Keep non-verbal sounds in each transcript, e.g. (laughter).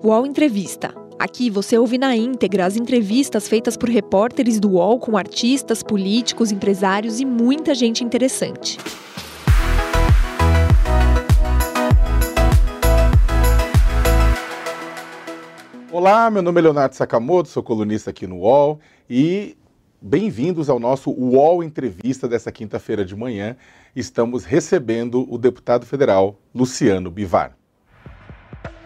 UOL Entrevista. Aqui você ouve na íntegra as entrevistas feitas por repórteres do UOL com artistas, políticos, empresários e muita gente interessante. Olá, meu nome é Leonardo Sakamoto, sou colunista aqui no UOL e bem-vindos ao nosso UOL Entrevista dessa quinta-feira de manhã. Estamos recebendo o deputado federal Luciano Bivar.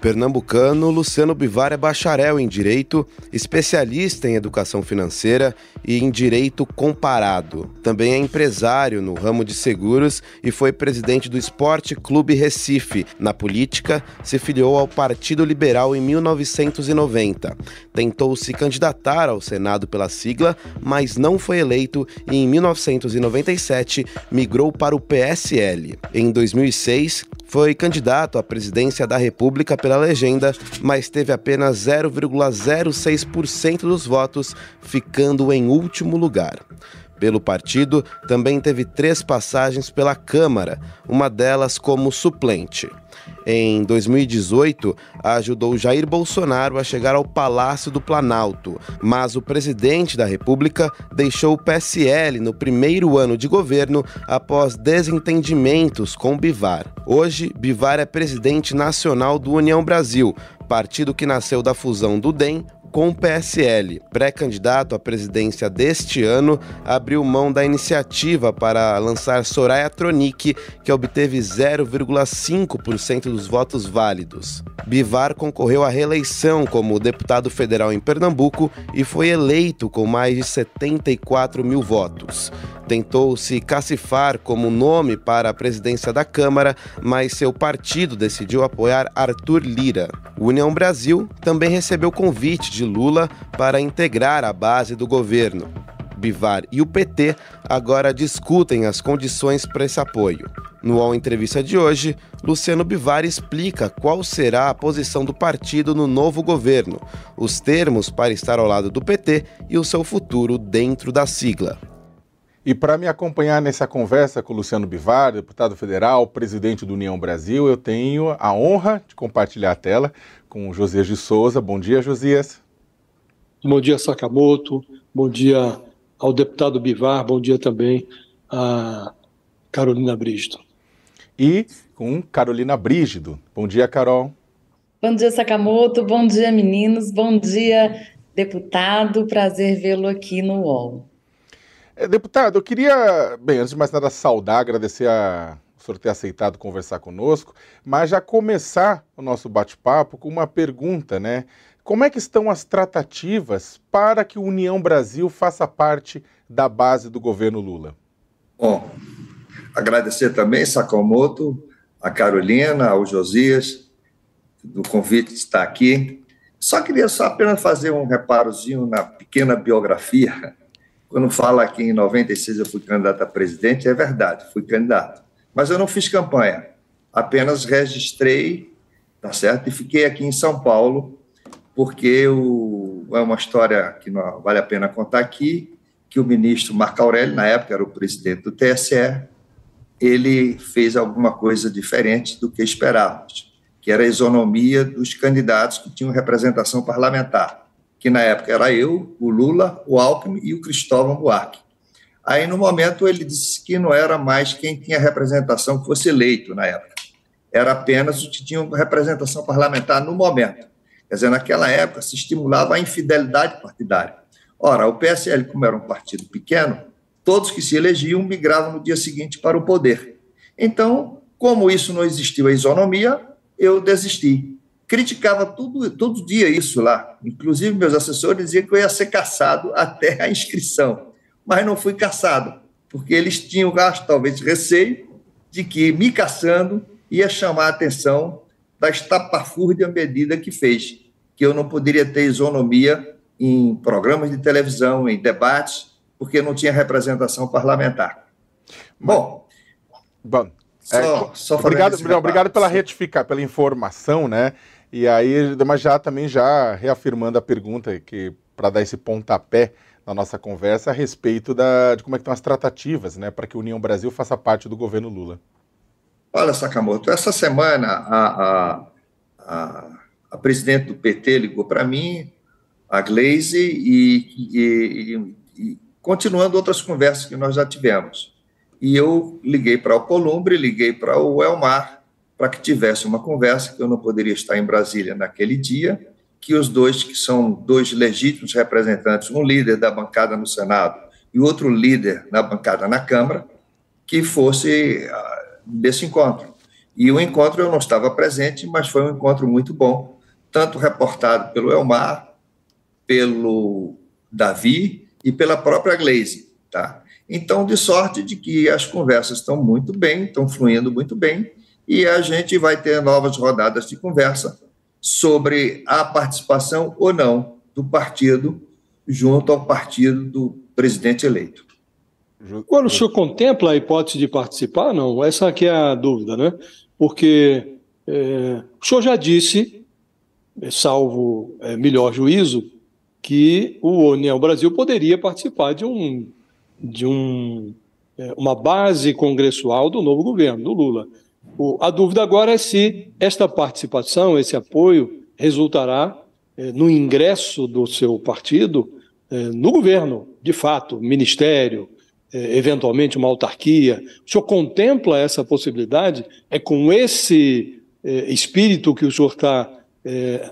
Pernambucano, Luciano Bivar é bacharel em Direito, especialista em Educação Financeira e em Direito Comparado. Também é empresário no ramo de seguros e foi presidente do Esporte Clube Recife. Na política, se filiou ao Partido Liberal em 1990. Tentou se candidatar ao Senado pela sigla, mas não foi eleito e em 1997 migrou para o PSL. Em 2006, foi candidato à presidência da República pela legenda, mas teve apenas 0,06% dos votos, ficando em último lugar. Pelo partido, também teve três passagens pela Câmara, uma delas como suplente. Em 2018, ajudou Jair Bolsonaro a chegar ao Palácio do Planalto, mas o presidente da República deixou o PSL no primeiro ano de governo após desentendimentos com Bivar. Hoje, Bivar é presidente nacional do União Brasil, partido que nasceu da fusão do DEM com o PSL. Pré-candidato à presidência deste ano, abriu mão da iniciativa para lançar Soraya Tronic, que obteve 0,5% dos votos válidos. Bivar concorreu à reeleição como deputado federal em Pernambuco e foi eleito com mais de 74 mil votos tentou se cacifar como nome para a presidência da Câmara, mas seu partido decidiu apoiar Arthur Lira. O União Brasil também recebeu convite de Lula para integrar a base do governo. Bivar e o PT agora discutem as condições para esse apoio. No UOL Entrevista de hoje, Luciano Bivar explica qual será a posição do partido no novo governo, os termos para estar ao lado do PT e o seu futuro dentro da sigla. E para me acompanhar nessa conversa com o Luciano Bivar, deputado federal, presidente do União Brasil, eu tenho a honra de compartilhar a tela com o Josias de Souza. Bom dia, Josias. Bom dia, Sakamoto. Bom dia ao deputado Bivar. Bom dia também a Carolina Brígido. E com Carolina Brígido. Bom dia, Carol. Bom dia, Sakamoto. Bom dia, meninos. Bom dia, deputado. Prazer vê-lo aqui no UOL. É, deputado, eu queria, bem, antes de mais nada, saudar, agradecer a o senhor ter aceitado conversar conosco, mas já começar o nosso bate-papo com uma pergunta, né? Como é que estão as tratativas para que o União Brasil faça parte da base do governo Lula? Bom, agradecer também, Sakamoto, a Carolina, ao Josias, do convite de estar aqui. Só queria só apenas fazer um reparozinho na pequena biografia quando fala que em 96 eu fui candidato a presidente, é verdade, fui candidato. Mas eu não fiz campanha, apenas registrei, tá certo? E fiquei aqui em São Paulo, porque o, é uma história que não vale a pena contar aqui, que o ministro Marco Aurélio, na época era o presidente do TSE, ele fez alguma coisa diferente do que esperávamos, que era a isonomia dos candidatos que tinham representação parlamentar que na época era eu, o Lula, o Alckmin e o Cristóvão Buarque. Aí, no momento, ele disse que não era mais quem tinha representação que fosse eleito na época. Era apenas o que tinha representação parlamentar no momento. Quer dizer, naquela época se estimulava a infidelidade partidária. Ora, o PSL, como era um partido pequeno, todos que se elegiam migravam no dia seguinte para o poder. Então, como isso não existiu a isonomia, eu desisti criticava tudo, todo dia isso lá. Inclusive, meus assessores diziam que eu ia ser caçado até a inscrição. Mas não fui caçado, porque eles tinham, acho, talvez, receio de que, me caçando, ia chamar a atenção da estapafúrdia medida que fez, que eu não poderia ter isonomia em programas de televisão, em debates, porque não tinha representação parlamentar. Bom, Bom, é, só, só obrigado, obrigado pela retificar, pela informação, né? E aí, mas já também já reafirmando a pergunta que para dar esse pontapé na nossa conversa a respeito da, de como é estão as tratativas, né, para que a União Brasil faça parte do governo Lula. Olha, Sakamoto, essa semana a, a, a, a presidente do PT ligou para mim, a Glaze, e, e, e, continuando outras conversas que nós já tivemos. E eu liguei para o Columbre, liguei para o Elmar, para que tivesse uma conversa, que eu não poderia estar em Brasília naquele dia, que os dois, que são dois legítimos representantes, um líder da bancada no Senado e outro líder na bancada na Câmara, que fosse uh, desse encontro. E o encontro eu não estava presente, mas foi um encontro muito bom, tanto reportado pelo Elmar, pelo Davi e pela própria Glaze, tá? Então, de sorte de que as conversas estão muito bem, estão fluindo muito bem, e a gente vai ter novas rodadas de conversa sobre a participação ou não do partido junto ao partido do presidente eleito. Agora, o senhor contempla a hipótese de participar? Não, essa aqui é a dúvida, né? Porque é, o senhor já disse, salvo é, melhor juízo, que o União Brasil poderia participar de um de um, é, uma base congressual do novo governo, do Lula. A dúvida agora é se esta participação, esse apoio, resultará é, no ingresso do seu partido é, no governo, de fato, ministério, é, eventualmente uma autarquia. O senhor contempla essa possibilidade? É com esse espírito que o senhor está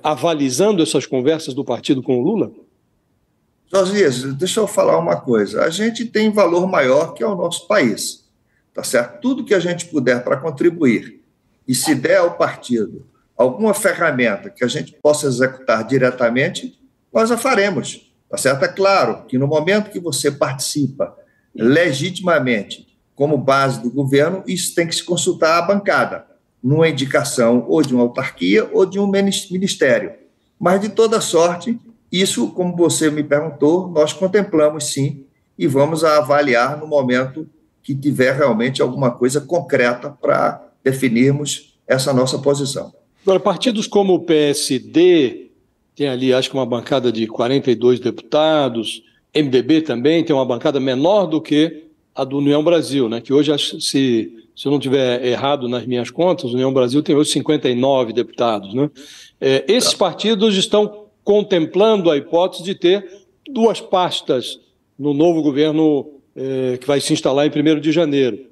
avalizando essas conversas do partido com o Lula? Josias, deixa eu falar uma coisa. A gente tem valor maior que é o nosso país, tá certo? Tudo que a gente puder para contribuir e se der ao partido alguma ferramenta que a gente possa executar diretamente, nós a faremos, tá certo? É claro que no momento que você participa legitimamente como base do governo, isso tem que se consultar à bancada, numa indicação ou de uma autarquia ou de um ministério. Mas, de toda sorte, isso, como você me perguntou, nós contemplamos sim e vamos avaliar no momento que tiver realmente alguma coisa concreta para definirmos essa nossa posição. Agora, partidos como o PSD, tem ali, acho que uma bancada de 42 deputados, MDB também tem uma bancada menor do que a do União Brasil, né? que hoje, se, se eu não tiver errado nas minhas contas, União Brasil tem hoje 59 deputados. Né? É, esses partidos estão contemplando a hipótese de ter duas pastas no novo governo é, que vai se instalar em 1 de janeiro.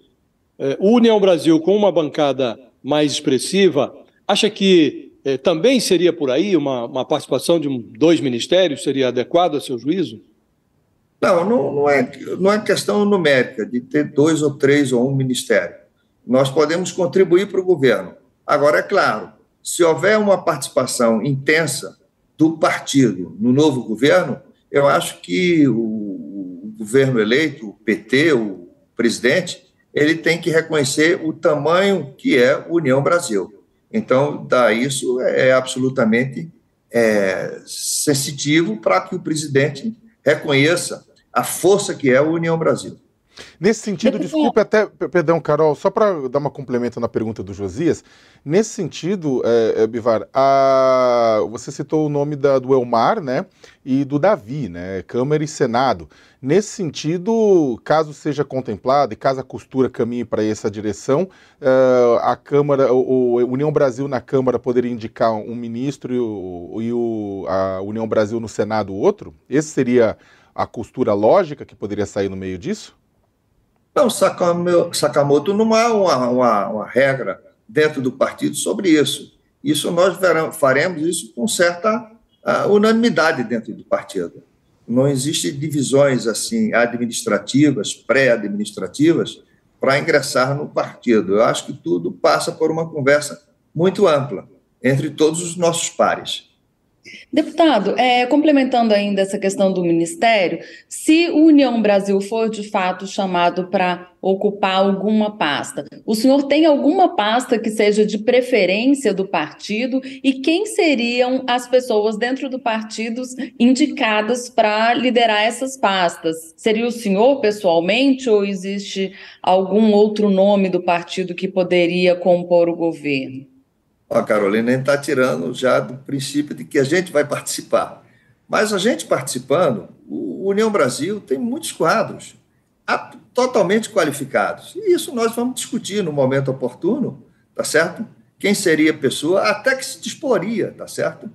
O União Brasil, com uma bancada mais expressiva, acha que é, também seria por aí uma, uma participação de dois ministérios, seria adequado a seu juízo? Não, não, não, é, não é questão numérica de ter dois ou três ou um ministério. Nós podemos contribuir para o governo. Agora, é claro, se houver uma participação intensa do partido no novo governo, eu acho que o governo eleito, o PT, o presidente, ele tem que reconhecer o tamanho que é União Brasil. Então, dá isso é absolutamente é, sensitivo para que o presidente reconheça a força que é a União Brasil. Nesse sentido, desculpe até, perdão, Carol, só para dar uma complemento na pergunta do Josias, nesse sentido, é, é, Bivar, a, você citou o nome da, do Elmar, né, e do Davi, né, Câmara e Senado. Nesse sentido, caso seja contemplado e caso a costura caminhe para essa direção, uh, a Câmara, o, o, União Brasil na Câmara poderia indicar um ministro e, o, e o, a União Brasil no Senado outro? Esse seria a costura lógica que poderia sair no meio disso? Não, Sakamoto, não há uma, uma, uma regra dentro do partido sobre isso. Isso nós faremos isso com certa uh, unanimidade dentro do partido. Não existem divisões assim administrativas, pré-administrativas, para ingressar no partido. Eu acho que tudo passa por uma conversa muito ampla entre todos os nossos pares. Deputado, é, complementando ainda essa questão do Ministério, se o União Brasil for de fato chamado para ocupar alguma pasta, o senhor tem alguma pasta que seja de preferência do partido e quem seriam as pessoas dentro do partido indicadas para liderar essas pastas? Seria o senhor pessoalmente ou existe algum outro nome do partido que poderia compor o governo? A Carolina está tirando já do princípio de que a gente vai participar. Mas a gente participando, o União Brasil tem muitos quadros totalmente qualificados. E isso nós vamos discutir no momento oportuno, tá certo? quem seria a pessoa, até que se disporia, tá certo?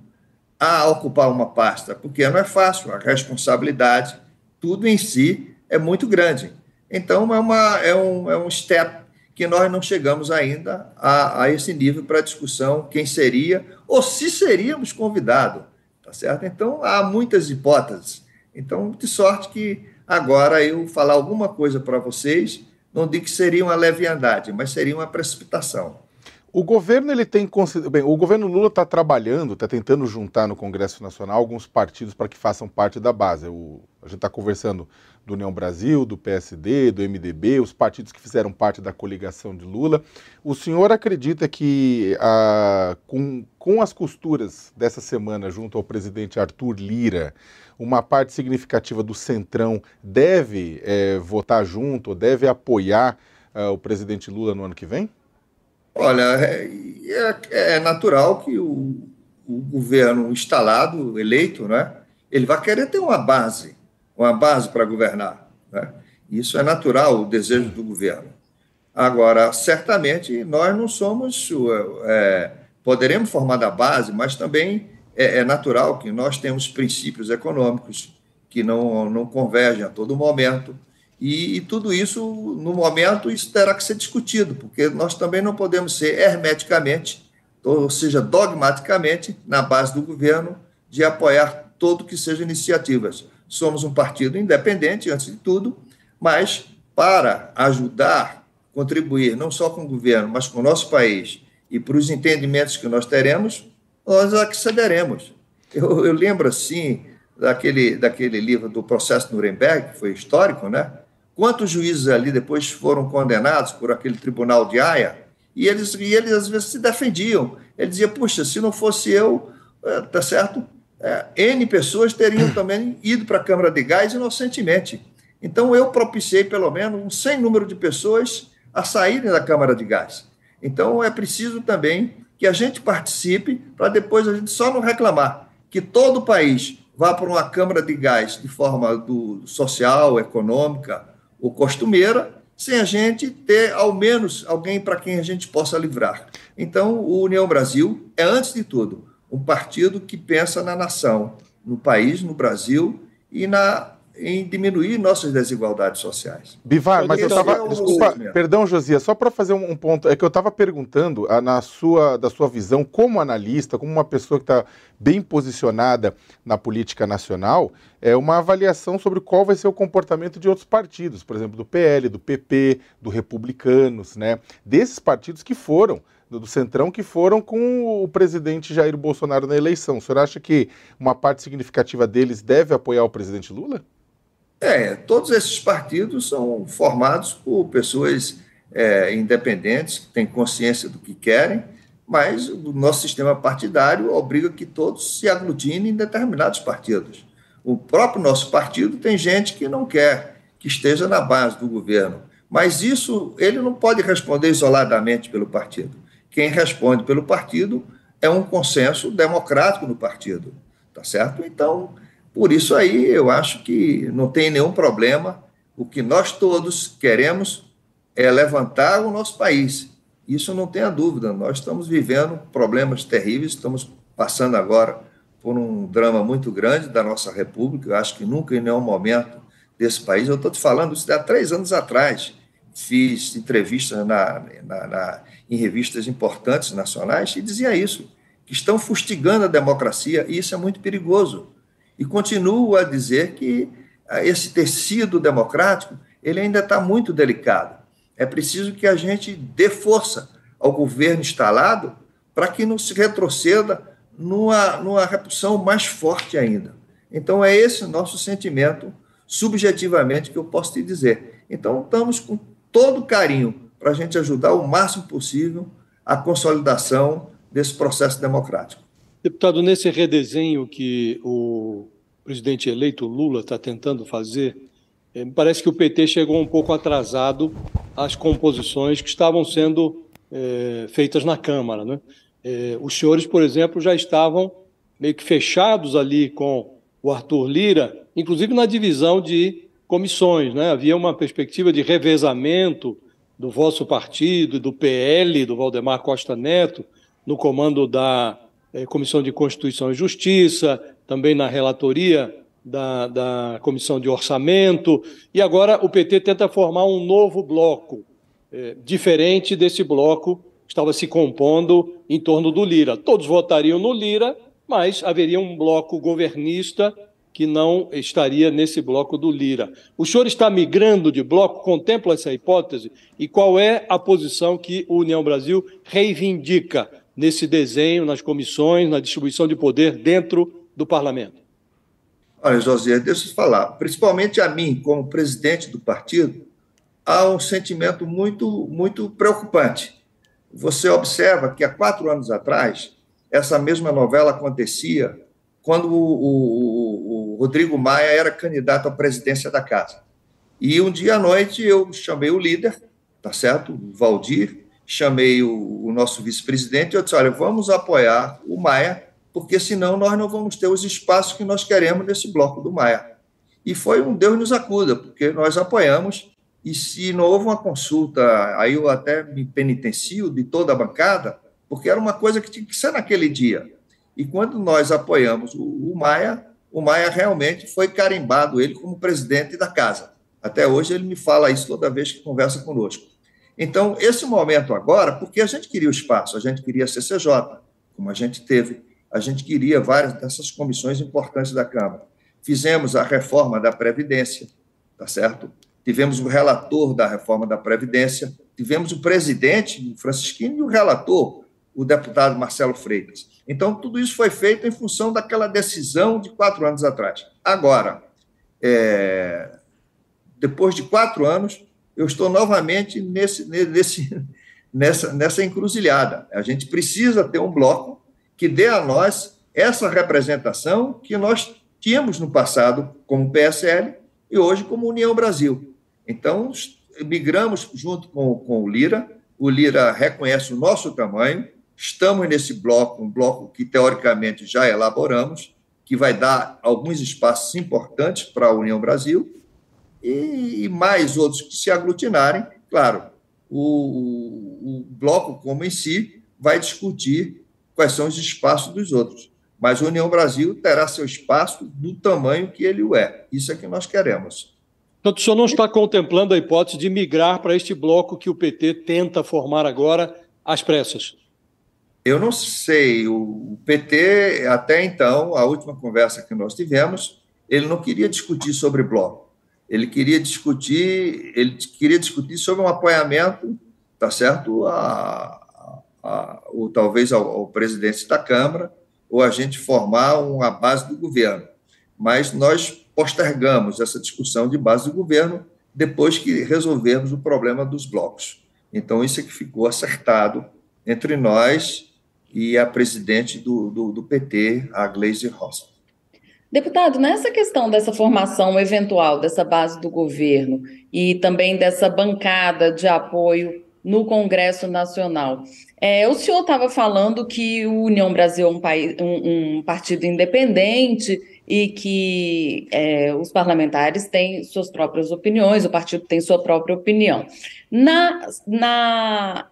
A ocupar uma pasta, porque não é fácil, a responsabilidade, tudo em si é muito grande. Então, é, uma, é, um, é um step que nós não chegamos ainda a, a esse nível para discussão, quem seria, ou se seríamos convidados, tá certo? Então, há muitas hipóteses. Então, de sorte que agora eu falar alguma coisa para vocês, não digo que seria uma leviandade, mas seria uma precipitação. O governo ele tem bem, o governo Lula está trabalhando, está tentando juntar no Congresso Nacional alguns partidos para que façam parte da base. O, a gente está conversando do União Brasil, do PSD, do MDB, os partidos que fizeram parte da coligação de Lula. O senhor acredita que ah, com, com as costuras dessa semana junto ao presidente Arthur Lira, uma parte significativa do Centrão deve é, votar junto, deve apoiar uh, o presidente Lula no ano que vem? Olha, é, é, é natural que o, o, governo instalado, eleito, né, ele vai querer ter uma base, uma base para governar. Né? Isso é natural, o desejo do governo. Agora, certamente, nós não somos. É, poderemos formar da base, mas também é, é natural que nós temos princípios econômicos que não, não convergem a todo momento. E, e, tudo isso, no momento, isso terá que ser discutido, porque nós também não podemos ser hermeticamente, ou seja, dogmaticamente, na base do governo, de apoiar todo que seja iniciativas. Somos um partido independente, antes de tudo, mas para ajudar, contribuir não só com o governo, mas com o nosso país e para os entendimentos que nós teremos, nós accederemos. Eu, eu lembro, assim, daquele, daquele livro do processo Nuremberg, que foi histórico, né? Quantos juízes ali depois foram condenados por aquele tribunal de Haia? E eles, e eles às vezes se defendiam. Ele dizia, puxa, se não fosse eu, é, tá certo? É, N pessoas teriam (clears throat) também ido para a Câmara de Gás inocentemente. Então, eu propiciei pelo menos um sem número de pessoas a saírem da Câmara de Gás. Então, é preciso também que a gente participe, para depois a gente só não reclamar que todo o país vá para uma câmara de gás de forma do, social, econômica ou costumeira, sem a gente ter ao menos alguém para quem a gente possa livrar. Então, o União Brasil é, antes de tudo, um partido que pensa na nação, no país, no Brasil e na em diminuir nossas desigualdades sociais. Bivar, mas eu estava. É desculpa, perdão, Josias, só para fazer um, ponto. É que eu estava perguntando a, na sua, da sua visão como analista, como uma pessoa que está bem posicionada na política nacional, é uma avaliação sobre qual vai ser o comportamento de outros partidos, por exemplo, do PL, do PP, do Republicanos, né? Desses partidos que foram do Centrão que foram com o presidente Jair Bolsonaro na eleição. O senhor acha que uma parte significativa deles deve apoiar o presidente Lula? É, todos esses partidos são formados por pessoas é, independentes, que têm consciência do que querem, mas o nosso sistema partidário obriga que todos se aglutinem em determinados partidos. O próprio nosso partido tem gente que não quer que esteja na base do governo, mas isso ele não pode responder isoladamente pelo partido. Quem responde pelo partido é um consenso democrático no partido, tá certo? Então, por isso aí eu acho que não tem nenhum problema. O que nós todos queremos é levantar o nosso país. Isso não tenha dúvida. Nós estamos vivendo problemas terríveis, estamos passando agora por um drama muito grande da nossa República. Eu acho que nunca em nenhum momento desse país. Eu estou te falando isso há três anos atrás. Fiz entrevistas na, na, na, em revistas importantes nacionais e dizia isso, que estão fustigando a democracia e isso é muito perigoso. E continuo a dizer que ah, esse tecido democrático ele ainda está muito delicado. É preciso que a gente dê força ao governo instalado para que não se retroceda numa, numa repulsão mais forte ainda. Então, é esse nosso sentimento, subjetivamente, que eu posso te dizer. Então, estamos com todo carinho para a gente ajudar o máximo possível a consolidação desse processo democrático. Deputado, nesse redesenho que o presidente eleito Lula está tentando fazer, é, me parece que o PT chegou um pouco atrasado às composições que estavam sendo é, feitas na Câmara. Né? É, os senhores, por exemplo, já estavam meio que fechados ali com o Arthur Lira, inclusive na divisão de comissões. Né? Havia uma perspectiva de revezamento do vosso partido, do PL, do Valdemar Costa Neto, no comando da é, Comissão de Constituição e Justiça, também na relatoria da, da Comissão de Orçamento, e agora o PT tenta formar um novo bloco, é, diferente desse bloco que estava se compondo em torno do Lira. Todos votariam no Lira, mas haveria um bloco governista que não estaria nesse bloco do Lira. O senhor está migrando de bloco? Contempla essa hipótese? E qual é a posição que o União Brasil reivindica nesse desenho, nas comissões, na distribuição de poder dentro do parlamento? Olha, José, deixa eu falar. Principalmente a mim, como presidente do partido, há um sentimento muito, muito preocupante. Você observa que há quatro anos atrás, essa mesma novela acontecia quando o, o, o, Rodrigo Maia era candidato à presidência da casa. E um dia à noite eu chamei o líder, tá certo? O Valdir, chamei o, o nosso vice-presidente e eu disse: olha, vamos apoiar o Maia, porque senão nós não vamos ter os espaços que nós queremos nesse bloco do Maia. E foi um Deus nos acuda, porque nós apoiamos, e se não houve uma consulta, aí eu até me penitencio de toda a bancada, porque era uma coisa que tinha que ser naquele dia. E quando nós apoiamos o, o Maia, o Maia realmente foi carimbado, ele como presidente da casa. Até hoje ele me fala isso toda vez que conversa conosco. Então, esse momento agora, porque a gente queria o espaço, a gente queria a CCJ, como a gente teve, a gente queria várias dessas comissões importantes da Câmara. Fizemos a reforma da Previdência, tá certo? Tivemos o relator da reforma da Previdência, tivemos o presidente, o Francisquinho, e o relator, o deputado Marcelo Freitas. Então, tudo isso foi feito em função daquela decisão de quatro anos atrás. Agora, é, depois de quatro anos, eu estou novamente nesse, nesse, nessa, nessa encruzilhada. A gente precisa ter um bloco que dê a nós essa representação que nós tínhamos no passado como PSL e hoje como União Brasil. Então, migramos junto com, com o Lira, o Lira reconhece o nosso tamanho, Estamos nesse bloco, um bloco que teoricamente já elaboramos, que vai dar alguns espaços importantes para a União Brasil e, mais outros que se aglutinarem. Claro, o, o bloco como em si vai discutir quais são os espaços dos outros, mas a União Brasil terá seu espaço do tamanho que ele o é. Isso é que nós queremos. Portanto, o senhor não está contemplando a hipótese de migrar para este bloco que o PT tenta formar agora às pressas? Eu não sei, o PT, até então, a última conversa que nós tivemos, ele não queria discutir sobre bloco. Ele queria discutir, ele queria discutir sobre um apoiamento, tá certo, a, a, ou talvez ao, ao presidente da Câmara, ou a gente formar uma base do governo. Mas nós postergamos essa discussão de base do governo depois que resolvermos o problema dos blocos. Então, isso é que ficou acertado entre nós e a presidente do, do, do PT, a Gleisi Ross. Deputado, nessa questão dessa formação eventual dessa base do governo e também dessa bancada de apoio no Congresso Nacional, é, o senhor estava falando que o União Brasil é um, país, um, um partido independente e que é, os parlamentares têm suas próprias opiniões, o partido tem sua própria opinião. Na, na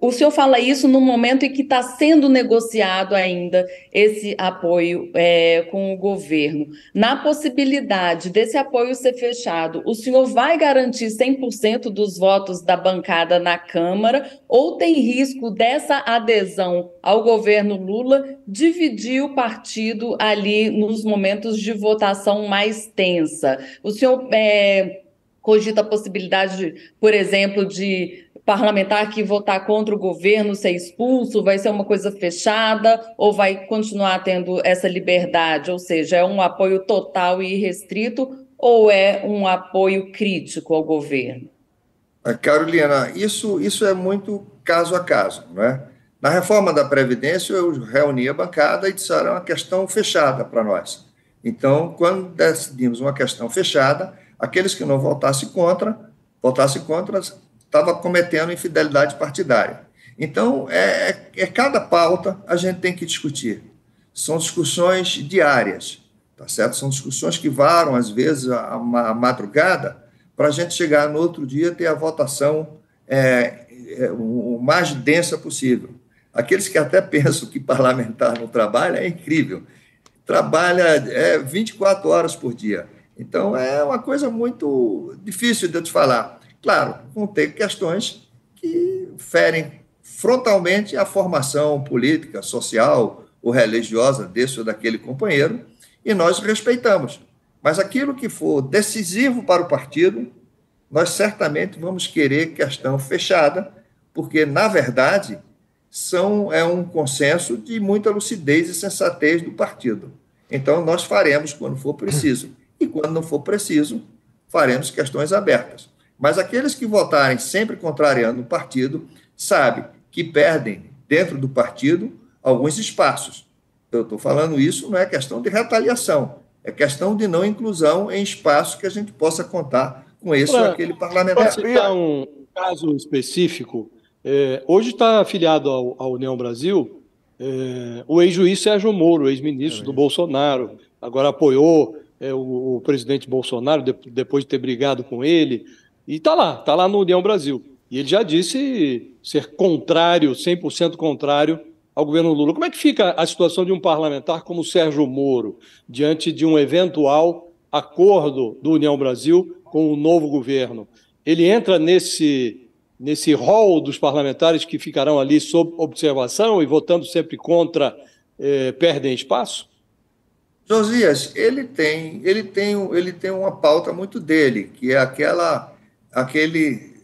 o senhor fala isso no momento em que está sendo negociado ainda esse apoio é, com o governo. Na possibilidade desse apoio ser fechado, o senhor vai garantir 100% dos votos da bancada na Câmara ou tem risco dessa adesão ao governo Lula dividir o partido ali nos momentos de votação mais tensa? O senhor é, cogita a possibilidade, por exemplo, de parlamentar que votar contra o governo ser expulso? Vai ser uma coisa fechada ou vai continuar tendo essa liberdade? Ou seja, é um apoio total e restrito ou é um apoio crítico ao governo? Carolina, isso, isso é muito caso a caso, não é? Na reforma da Previdência, eu reuni a bancada e disseram uma questão fechada para nós. Então, quando decidimos uma questão fechada, aqueles que não votassem contra, votassem contra, estava cometendo infidelidade partidária. Então, é, é, é, cada pauta a gente tem que discutir. São discussões diárias, tá certo? São discussões que varam, às vezes, a, a madrugada, para a gente chegar no outro dia ter a votação é, é, o mais densa possível. Aqueles que até (laughs) pensam que parlamentar não trabalha, é incrível. Trabalha é, 24 horas por dia. Então, é uma coisa muito difícil de eu te falar. Claro, vão ter questões que ferem frontalmente a formação política, social ou religiosa desse ou daquele companheiro, e nós respeitamos. Mas aquilo que for decisivo para o partido, nós certamente vamos querer questão fechada, porque, na verdade, são, é um consenso de muita lucidez e sensatez do partido. Então, nós faremos quando for preciso. E quando não for preciso, faremos questões abertas. Mas aqueles que votarem sempre contrariando o partido, sabem que perdem, dentro do partido, alguns espaços. Eu estou falando isso, não é questão de retaliação, é questão de não inclusão em espaços que a gente possa contar com esse ou aquele parlamentar. Posso citar um caso específico? É, hoje está afiliado ao, à União Brasil é, o ex-juiz Sérgio Moro, ex-ministro é do Bolsonaro, agora apoiou é, o, o, presidente Bolsonaro de, depois de ter brigado com ele, e está lá, está lá no União Brasil. E ele já disse ser contrário, 100% contrário ao governo Lula. Como é que fica a situação de um parlamentar como Sérgio Moro, diante de um eventual acordo do União Brasil com o novo governo? Ele entra nesse nesse rol dos parlamentares que ficarão ali sob observação e votando sempre contra, eh, perdem espaço? Josias, ele tem, ele tem, ele tem uma pauta muito dele, que é aquela, aquele,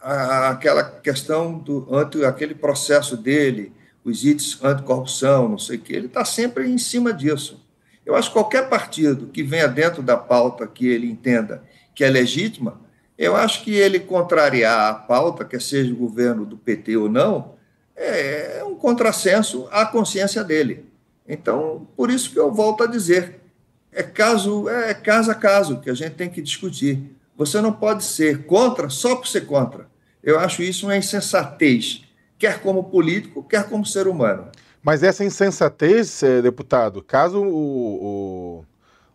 aquela questão do anti, aquele processo dele, os itens anticorrupção, não sei o que. Ele está sempre em cima disso. Eu acho que qualquer partido que venha dentro da pauta que ele entenda que é legítima, eu acho que ele contrariar a pauta, quer seja o governo do PT ou não, é um contrassenso à consciência dele. Então, por isso que eu volto a dizer, é caso é caso a caso que a gente tem que discutir. Você não pode ser contra só por ser contra. Eu acho isso uma insensatez, quer como político, quer como ser humano. Mas essa insensatez, eh, deputado, caso o,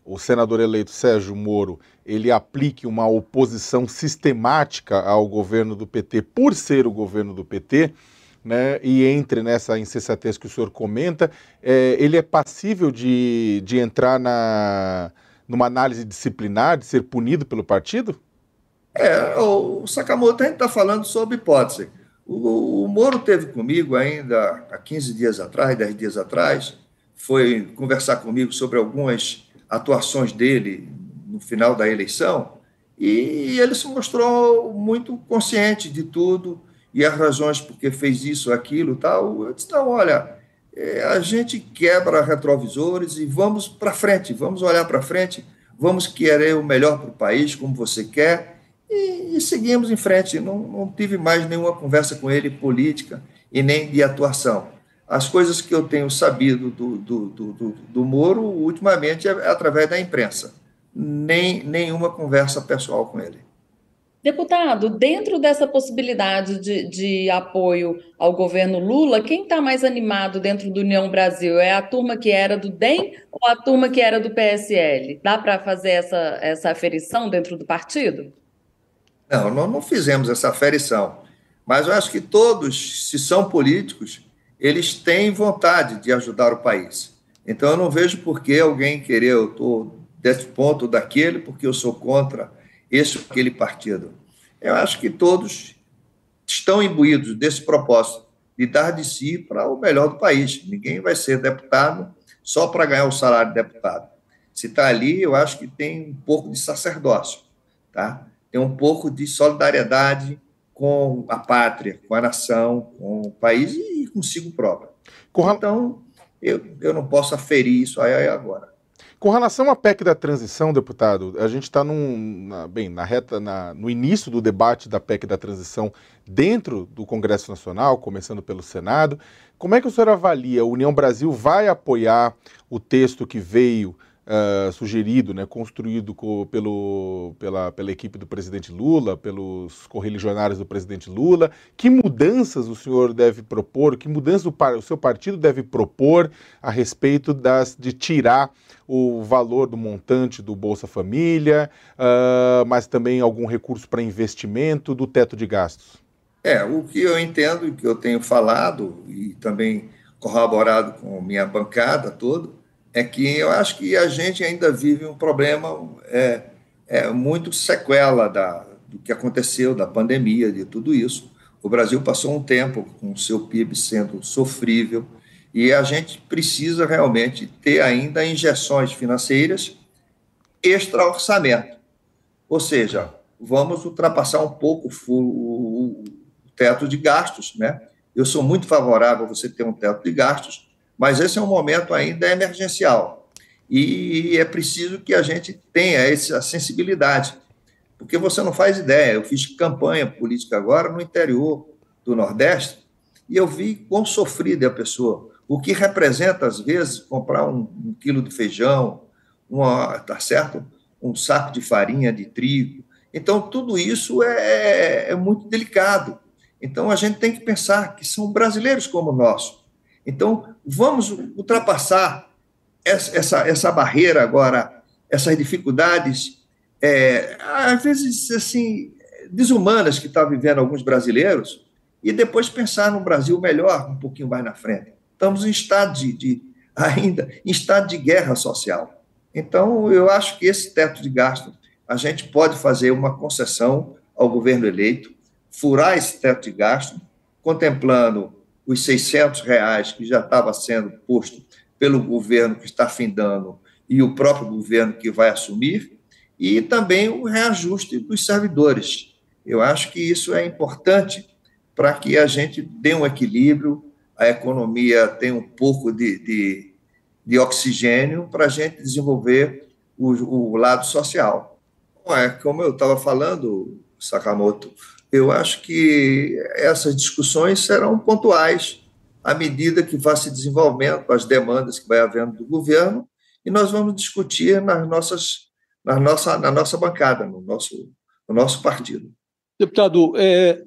o, o senador eleito Sérgio Moro ele aplique uma oposição sistemática ao governo do PT por ser o governo do PT, né, e entre nessa insensatez que o senhor comenta, é, ele é passível de, de entrar na, numa análise disciplinar, de ser punido pelo partido? É, o Sakamoto a gente está falando sobre hipótese. O, o Moro teve comigo ainda há 15 dias atrás, 10 dias atrás, foi conversar comigo sobre algumas atuações dele no final da eleição, e ele se mostrou muito consciente de tudo e as razões porque fez isso, aquilo, tal. Eu disse, não, olha, a gente quebra retrovisores e vamos para frente, vamos olhar para frente, vamos querer o melhor para o país, como você quer, e, e seguimos em frente. Não, não tive mais nenhuma conversa com ele política e nem de atuação. As coisas que eu tenho sabido do, do, do, do, do Moro, ultimamente, é através da imprensa nem nenhuma conversa pessoal com ele. Deputado, dentro dessa possibilidade de, de apoio ao governo Lula, quem está mais animado dentro do União Brasil? É a turma que era do DEM ou a turma que era do PSL? Dá para fazer essa, essa aferição dentro do partido? Não, nós não fizemos essa aferição. Mas eu acho que todos, se são políticos, eles têm vontade de ajudar o país. Então eu não vejo por que alguém querer, eu estou desse ponto daquele, porque eu sou contra esse ou aquele partido. Eu acho que todos estão imbuídos desse propósito de dar de si para o melhor do país. Ninguém vai ser deputado só para ganhar o salário de deputado. Se está ali, eu acho que tem um pouco de sacerdócio, tá? Tem um pouco de solidariedade com a pátria, com a nação, com o país e consigo próprio. Então, eu, eu não posso aferir isso aí agora. Com relação à PEC da transição, deputado, a gente está bem na reta, na, no início do debate da PEC da transição dentro do Congresso Nacional, começando pelo Senado. Como é que o senhor avalia? A União Brasil vai apoiar o texto que veio uh, sugerido, né, construído co, pelo, pela, pela equipe do presidente Lula, pelos correligionários do presidente Lula. Que mudanças o senhor deve propor, que mudanças o, o seu partido deve propor a respeito das, de tirar o valor do montante do Bolsa Família, uh, mas também algum recurso para investimento do teto de gastos? É, o que eu entendo, o que eu tenho falado e também corroborado com minha bancada toda, é que eu acho que a gente ainda vive um problema é, é muito sequela da, do que aconteceu, da pandemia, de tudo isso. O Brasil passou um tempo com o seu PIB sendo sofrível e a gente precisa realmente ter ainda injeções financeiras extra-orçamento. Ou seja, vamos ultrapassar um pouco o, teto de gastos, né? Eu sou muito favorável a você ter um teto de gastos, mas esse é um momento ainda emergencial. E é preciso que a gente tenha essa sensibilidade, porque você não faz ideia. Eu fiz campanha política agora no interior do Nordeste e eu vi quão sofrida é a pessoa. O que representa, às vezes, comprar um, um quilo de feijão, uma, tá certo? um saco de farinha de trigo. Então, tudo isso é, é muito delicado. Então, a gente tem que pensar que são brasileiros como nós. Então, vamos ultrapassar essa, essa, essa barreira agora, essas dificuldades, é, às vezes, assim, desumanas que estão tá vivendo alguns brasileiros, e depois pensar no Brasil melhor, um pouquinho mais na frente. Estamos em estado de, de ainda em estado de guerra social. Então, eu acho que esse teto de gasto, a gente pode fazer uma concessão ao governo eleito, furar esse teto de gasto, contemplando os 600 reais que já estava sendo posto pelo governo que está findando e o próprio governo que vai assumir, e também o reajuste dos servidores. Eu acho que isso é importante para que a gente dê um equilíbrio, a economia tenha um pouco de, de, de oxigênio para a gente desenvolver o, o lado social. É, como eu estava falando, Sakamoto, eu acho que essas discussões serão pontuais à medida que vá se desenvolvendo as demandas que vai havendo do governo e nós vamos discutir nas nossas, na, nossa, na nossa bancada, no nosso, no nosso partido. Deputado, é,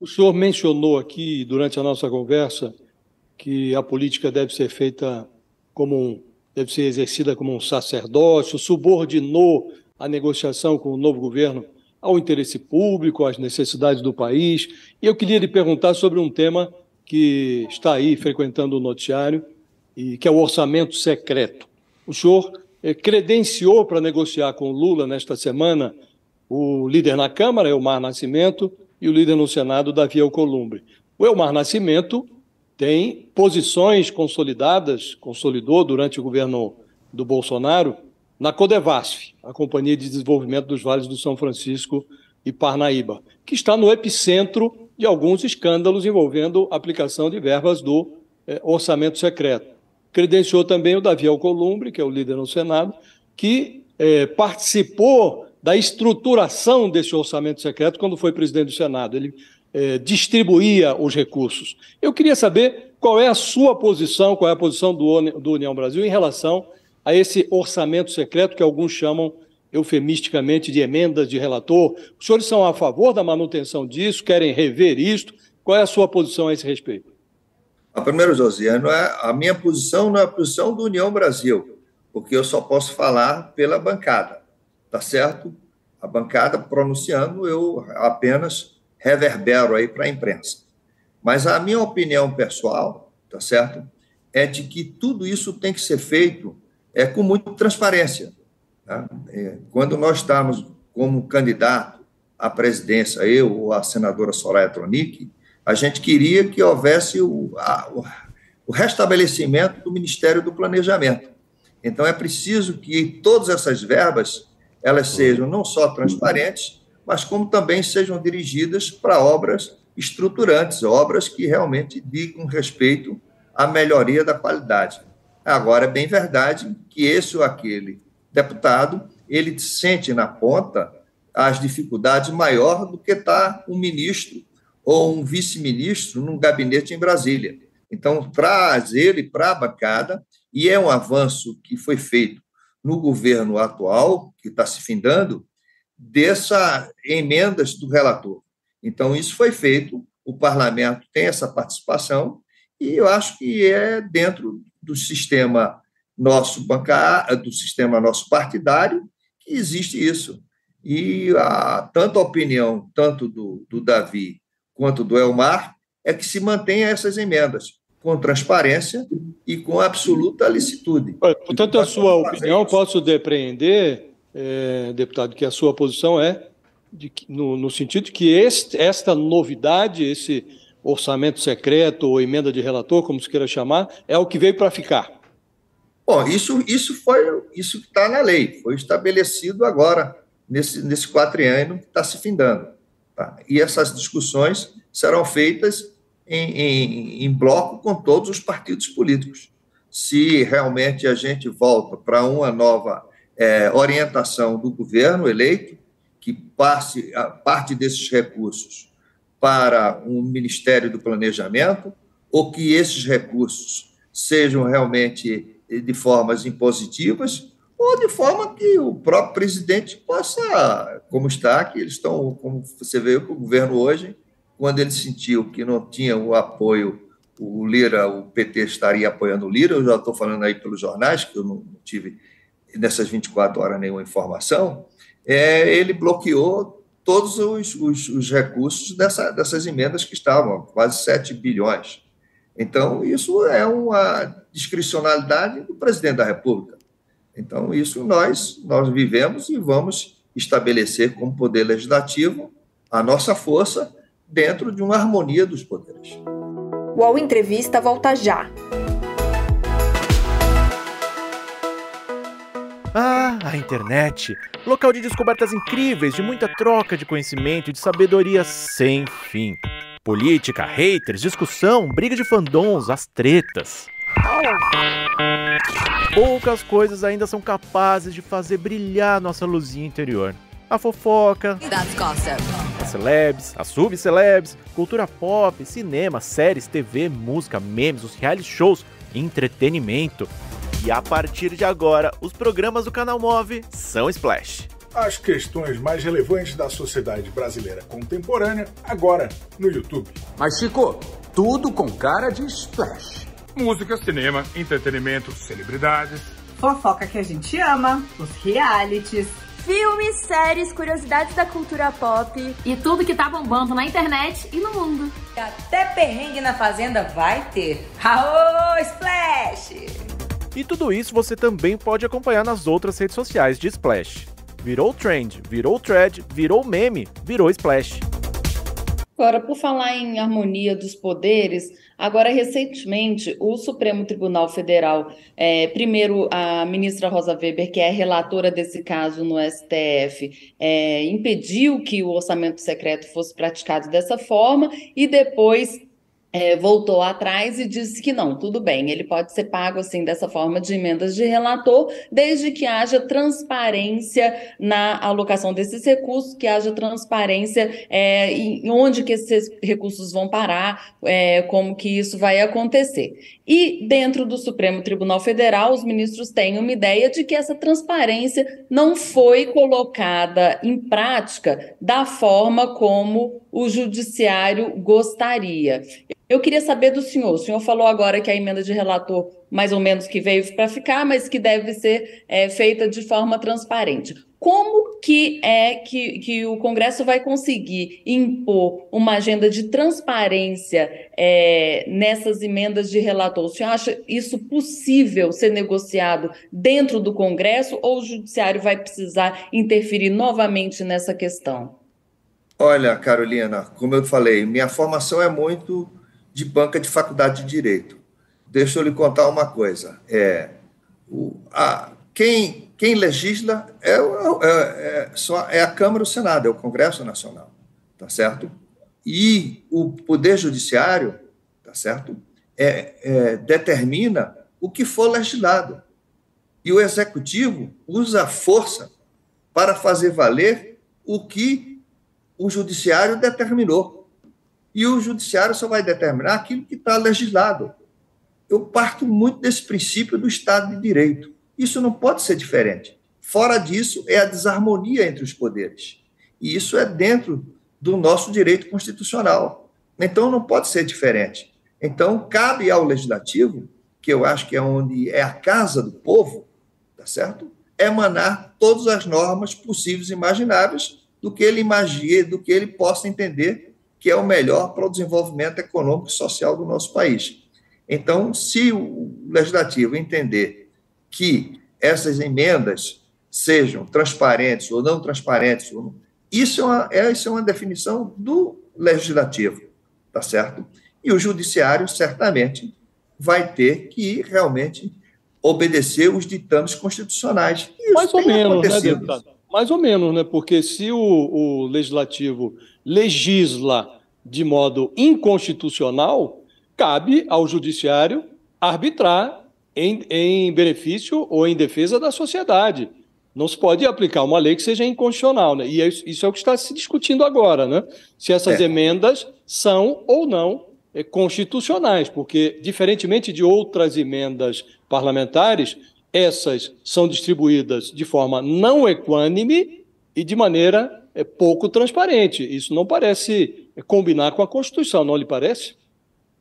o senhor mencionou aqui durante a nossa conversa que a política deve ser feita como um, deve ser exercida como um sacerdócio, subordinou a negociação com o novo governo ao interesse público, às necessidades do país. E eu queria lhe perguntar sobre um tema que está aí frequentando o noticiário, e que é o orçamento secreto. O senhor eh, credenciou para negociar com Lula nesta semana o líder na Câmara, Elmar Nascimento, e o líder no Senado, Davi Alcolumbre. O Elmar Nascimento tem posições consolidadas, consolidou durante o governo do Bolsonaro, na Codevasf, a Companhia de Desenvolvimento dos Vales do São Francisco e Parnaíba, que está no epicentro de alguns escândalos envolvendo aplicação de verbas do eh, orçamento secreto. Credenciou também o Davi Alcolumbre, que é o líder no Senado, que eh, participou da estruturação desse orçamento secreto quando foi presidente do Senado. Ele eh, distribuía os recursos. Eu queria saber qual é a sua posição, qual é a posição do, do União Brasil em relação a esse orçamento secreto que alguns chamam eufemisticamente de emendas de relator. Os senhores são a favor da manutenção disso? Querem rever isto? Qual é a sua posição a esse respeito? A primeiro, Josiano, é, a minha posição não é a posição do União Brasil, porque eu só posso falar pela bancada, tá certo? A bancada pronunciando, eu apenas reverbero aí para a imprensa. Mas a minha opinião pessoal, tá certo? É de que tudo isso tem que ser feito é com muita transparência. Tá? É, quando nós estamos como candidato à presidência, eu ou a senadora Soraya Tronic, a gente queria que houvesse o, a, o restabelecimento do Ministério do Planejamento. Então, é preciso que todas essas verbas elas sejam não só transparentes, mas como também sejam dirigidas para obras estruturantes, obras que realmente digam respeito à melhoria da qualidade. Agora, é bem verdade que esse ou aquele deputado, ele sente na ponta as dificuldades maior do que está um ministro ou um vice-ministro num gabinete em Brasília. Então, traz ele para a bancada, e é um avanço que foi feito no governo atual, que está se findando, dessas emendas do relator. Então, isso foi feito, o parlamento tem essa participação, e eu acho que é dentro do sistema nosso bancário, do sistema nosso partidário, que existe isso. E a, tanto a opinião, tanto do, do Davi quanto do Elmar, é que se mantenha essas emendas com transparência e com absoluta licitude. Portanto, a sua opinião, posso depreender, é, deputado, que a sua posição é de, no, no, sentido de que este, esta novidade, esse orçamento secreto ou emenda de relator, como se queira chamar, é o que veio para ficar. Bom, isso, isso foi isso que está na lei, foi estabelecido agora, nesse, nesse quatriênio que está se findando. Tá? E essas discussões serão feitas em, em, em bloco com todos os partidos políticos. Se realmente a gente volta para uma nova é, orientação do governo eleito, que passe a parte desses recursos para um Ministério do Planejamento, ou que esses recursos sejam realmente de formas impositivas, ou de forma que o próprio presidente possa, como está, que eles estão, como você vê o governo hoje, quando ele sentiu que não tinha o apoio, o Lira, o PT estaria apoiando o Lira, eu já estou falando aí pelos jornais, que eu não tive nessas 24 horas nenhuma informação, é, ele bloqueou todos os, os, os recursos dessa, dessas emendas que estavam, quase 7 bilhões. Então, isso é uma discricionalidade do presidente da República. Então, isso nós, nós vivemos e vamos estabelecer como poder legislativo a nossa força dentro de uma harmonia dos poderes. O UOL Entrevista volta já. Ah, a internet! Local de descobertas incríveis, de muita troca de conhecimento e de sabedoria sem fim. Política, haters, discussão, briga de fandons, as tretas. Poucas coisas ainda são capazes de fazer brilhar nossa luzinha interior. A fofoca, as celebs, as subcelebs, cultura pop, cinema, séries, TV, música, memes, os reality shows, entretenimento. E a partir de agora, os programas do canal Move são Splash. As questões mais relevantes da sociedade brasileira contemporânea, agora no YouTube. Mas, Chico, tudo com cara de Splash. Música, cinema, entretenimento, celebridades. Fofoca que a gente ama, os realities. Filmes, séries, curiosidades da cultura pop. E tudo que tá bombando na internet e no mundo. Até perrengue na fazenda vai ter. Aô, Splash! E tudo isso você também pode acompanhar nas outras redes sociais de Splash. Virou trend, virou thread, virou meme, virou Splash. Agora, por falar em harmonia dos poderes, agora recentemente o Supremo Tribunal Federal, é, primeiro a ministra Rosa Weber, que é relatora desse caso no STF, é, impediu que o orçamento secreto fosse praticado dessa forma e depois é, voltou atrás e disse que não, tudo bem, ele pode ser pago assim dessa forma de emendas de relator, desde que haja transparência na alocação desses recursos, que haja transparência é, em onde que esses recursos vão parar, é, como que isso vai acontecer. E dentro do Supremo Tribunal Federal, os ministros têm uma ideia de que essa transparência não foi colocada em prática da forma como o judiciário gostaria. Eu queria saber do senhor. O senhor falou agora que a emenda de relator, mais ou menos, que veio para ficar, mas que deve ser é, feita de forma transparente. Como que é que, que o Congresso vai conseguir impor uma agenda de transparência é, nessas emendas de relator? O senhor acha isso possível ser negociado dentro do Congresso ou o Judiciário vai precisar interferir novamente nessa questão? Olha, Carolina, como eu falei, minha formação é muito de banca de faculdade de direito. Deixa eu lhe contar uma coisa. É, o, a, quem, quem legisla é, é, é, só, é a Câmara e o Senado, é o Congresso Nacional, tá certo? E o Poder Judiciário, tá certo? É, é, determina o que for legislado. E o Executivo usa a força para fazer valer o que o Judiciário determinou e o judiciário só vai determinar aquilo que está legislado. Eu parto muito desse princípio do Estado de Direito. Isso não pode ser diferente. Fora disso, é a desarmonia entre os poderes. E isso é dentro do nosso direito constitucional. Então, não pode ser diferente. Então, cabe ao legislativo, que eu acho que é onde é a casa do povo, tá certo? Emanar todas as normas possíveis e imagináveis do que ele imagine, do que ele possa entender que é o melhor para o desenvolvimento econômico e social do nosso país. Então, se o legislativo entender que essas emendas sejam transparentes ou não transparentes, isso é uma, é, isso é uma definição do legislativo, tá certo? E o judiciário certamente vai ter que realmente obedecer os ditames constitucionais. Mais ou menos, né, deputado? Mais ou menos, né? Porque se o, o legislativo legisla de modo inconstitucional, cabe ao judiciário arbitrar em, em benefício ou em defesa da sociedade. Não se pode aplicar uma lei que seja inconstitucional, né? E é isso é o que está se discutindo agora, né? Se essas é. emendas são ou não é, constitucionais, porque, diferentemente de outras emendas parlamentares, essas são distribuídas de forma não equânime e de maneira é, pouco transparente. Isso não parece combinar com a Constituição, não lhe parece?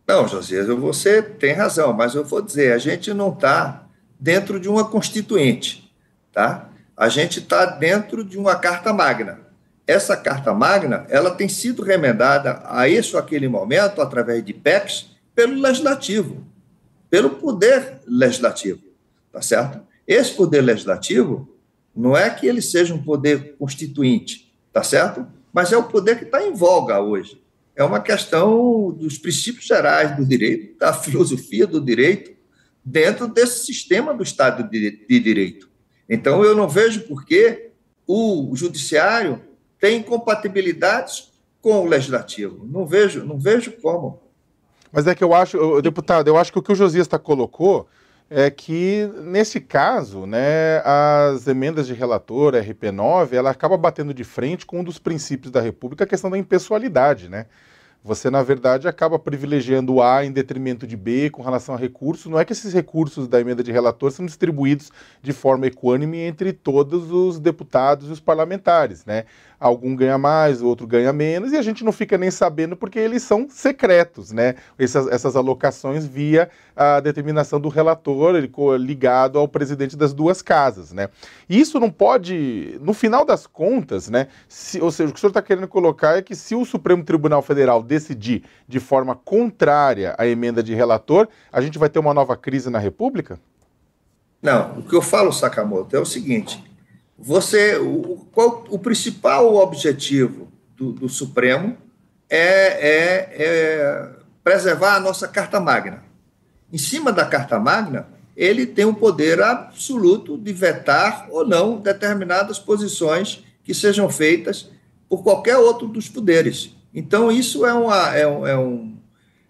Não, Josias, você tem razão, mas eu vou dizer, a gente não está dentro de uma constituinte, tá? A gente está dentro de uma carta magna essa carta magna ela tem sido remendada a esse ou aquele momento, através de PECs, pelo legislativo, pelo poder legislativo, tá certo? Esse poder legislativo não é que ele seja um poder constituinte, tá certo? Mas é o poder que está em voga hoje. É uma questão dos princípios gerais do direito, da filosofia do direito, dentro desse sistema do Estado de, de Direito. Então, eu não vejo por que o judiciário tem incompatibilidades com o legislativo. Não vejo, não vejo como. Mas é que eu acho, deputado, eu acho que o que o Josias está colocou é que, nesse caso, né, as emendas de relator, RP9, ela acaba batendo de frente com um dos princípios da República, a questão da impessoalidade, né? Você, na verdade, acaba privilegiando A em detrimento de B com relação a recursos. Não é que esses recursos da emenda de relator são distribuídos de forma equânime entre todos os deputados e os parlamentares, né? Algum ganha mais, o outro ganha menos, e a gente não fica nem sabendo porque eles são secretos, né? Essas, essas alocações via a determinação do relator, ligado ao presidente das duas casas, né? E isso não pode, no final das contas, né? Se, ou seja, o que o senhor está querendo colocar é que se o Supremo Tribunal Federal decidir de forma contrária à emenda de relator, a gente vai ter uma nova crise na República? Não, o que eu falo, Sakamoto, é o seguinte: você, o, qual, o principal objetivo do, do Supremo é, é, é, preservar a nossa Carta Magna. Em cima da Carta Magna, ele tem o poder absoluto de vetar ou não determinadas posições que sejam feitas por qualquer outro dos poderes. Então, isso é uma, é, um, é, um,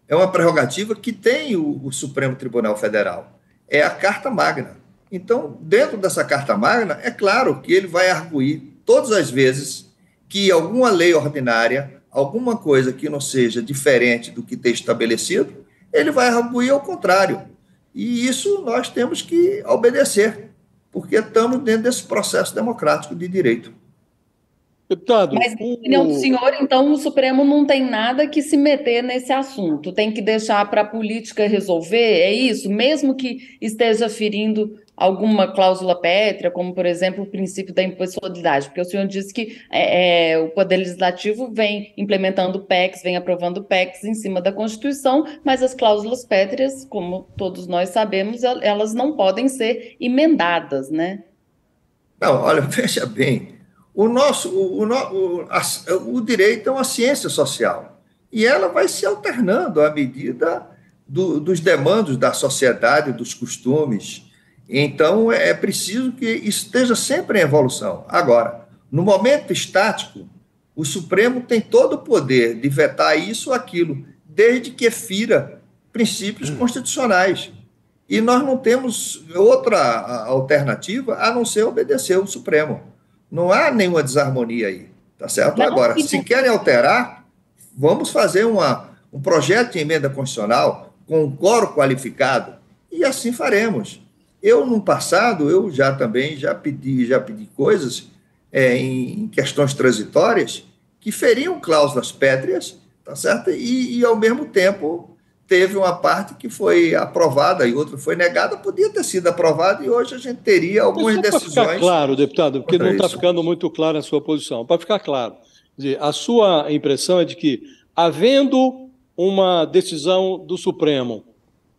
é uma prerrogativa que tem o, o Supremo Tribunal Federal. É a Carta Magna. Então, dentro dessa Carta Magna, é claro que ele vai arguir todas as vezes que alguma lei ordinária, alguma coisa que não seja diferente do que tem estabelecido, ele vai arguir ao contrário. E isso nós temos que obedecer, porque estamos dentro desse processo democrático de direito. Deputado, Mas, na opinião do senhor, então, o Supremo não tem nada que se meter nesse assunto, tem que deixar para a política resolver, é isso? Mesmo que esteja ferindo alguma cláusula pétrea, como, por exemplo, o princípio da impessoalidade, porque o senhor disse que é, é, o Poder Legislativo vem implementando PECs, vem aprovando PECs em cima da Constituição, mas as cláusulas pétreas, como todos nós sabemos, elas não podem ser emendadas, né? Não, olha, (laughs) veja bem, o nosso, o, o, a, o direito é uma ciência social e ela vai se alternando à medida do, dos demandos da sociedade, dos costumes, então, é preciso que esteja sempre em evolução. Agora, no momento estático, o Supremo tem todo o poder de vetar isso ou aquilo, desde que fira princípios hum. constitucionais. E nós não temos outra alternativa a não ser obedecer o Supremo. Não há nenhuma desarmonia aí, tá certo? Agora, se querem alterar, vamos fazer uma, um projeto de emenda constitucional com um coro qualificado e assim faremos. Eu, no passado, eu já também já pedi, já pedi coisas é, em questões transitórias que feriam cláusulas pétreas, tá certo? E, e, ao mesmo tempo, teve uma parte que foi aprovada e outra foi negada, podia ter sido aprovada e hoje a gente teria algumas decisões. Para ficar claro, deputado, porque não está ficando muito claro a sua posição. Para ficar claro, a sua impressão é de que havendo uma decisão do Supremo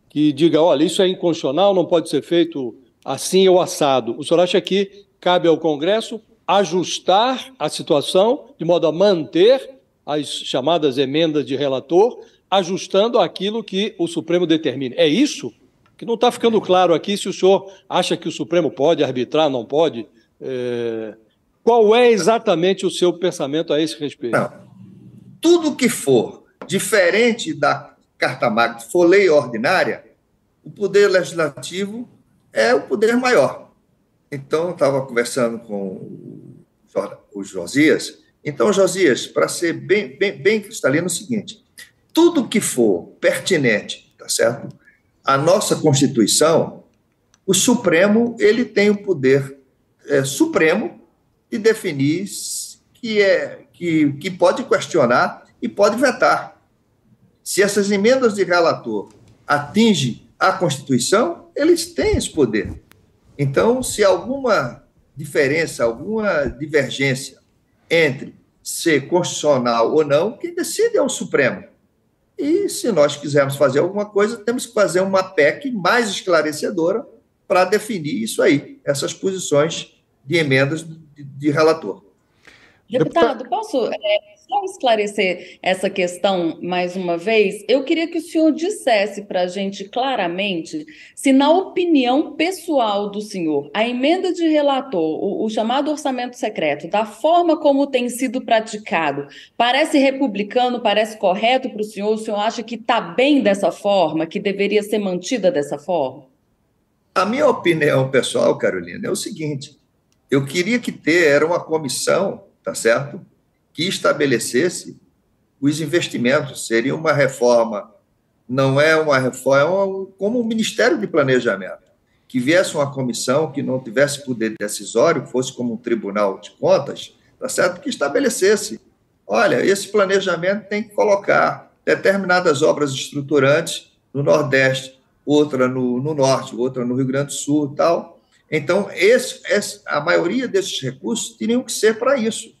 que diga, olha, isso é inconstitucional, não pode ser feito assim ou assado, o senhor acha que cabe ao Congresso ajustar a situação de modo a manter as chamadas emendas de relator, ajustando aquilo que o Supremo determine. É isso? Que não está ficando claro aqui se o senhor acha que o Supremo pode arbitrar, não pode. É... Qual é exatamente o seu pensamento a esse respeito? Não. Tudo que for diferente da Carta Magna, for lei ordinária, o poder legislativo é o poder maior. Então, eu estava conversando com o Josias. Então, Josias, para ser bem, bem, bem cristalino, é o seguinte: tudo que for pertinente, tá certo? A nossa Constituição, o Supremo ele tem o poder é, supremo de definir que é que, que pode questionar e pode vetar. Se essas emendas de relator atingem a Constituição, eles têm esse poder. Então, se alguma diferença, alguma divergência entre ser constitucional ou não, quem decide é o Supremo. E se nós quisermos fazer alguma coisa, temos que fazer uma PEC mais esclarecedora para definir isso aí, essas posições de emendas de, de relator. Deputado, posso é, só esclarecer essa questão mais uma vez? Eu queria que o senhor dissesse para a gente claramente se, na opinião pessoal do senhor, a emenda de relator, o, o chamado orçamento secreto, da forma como tem sido praticado, parece republicano, parece correto para o senhor? O senhor acha que está bem dessa forma, que deveria ser mantida dessa forma? A minha opinião pessoal, Carolina, é o seguinte: eu queria que ter era uma comissão tá certo? Que estabelecesse os investimentos. Seria uma reforma, não é uma reforma, é como um Ministério de Planejamento. Que viesse uma comissão que não tivesse poder decisório, fosse como um tribunal de contas, tá certo? Que estabelecesse. Olha, esse planejamento tem que colocar determinadas obras estruturantes no Nordeste, outra no, no Norte, outra no Rio Grande do Sul tal. Então, esse, esse, a maioria desses recursos teriam que ser para isso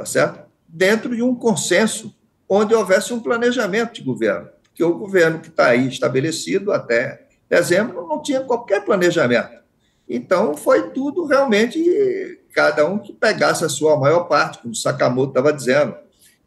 tá certo? Dentro de um consenso onde houvesse um planejamento de governo, porque o governo que está aí estabelecido até dezembro não tinha qualquer planejamento. Então, foi tudo realmente cada um que pegasse a sua maior parte, como o Sakamoto estava dizendo.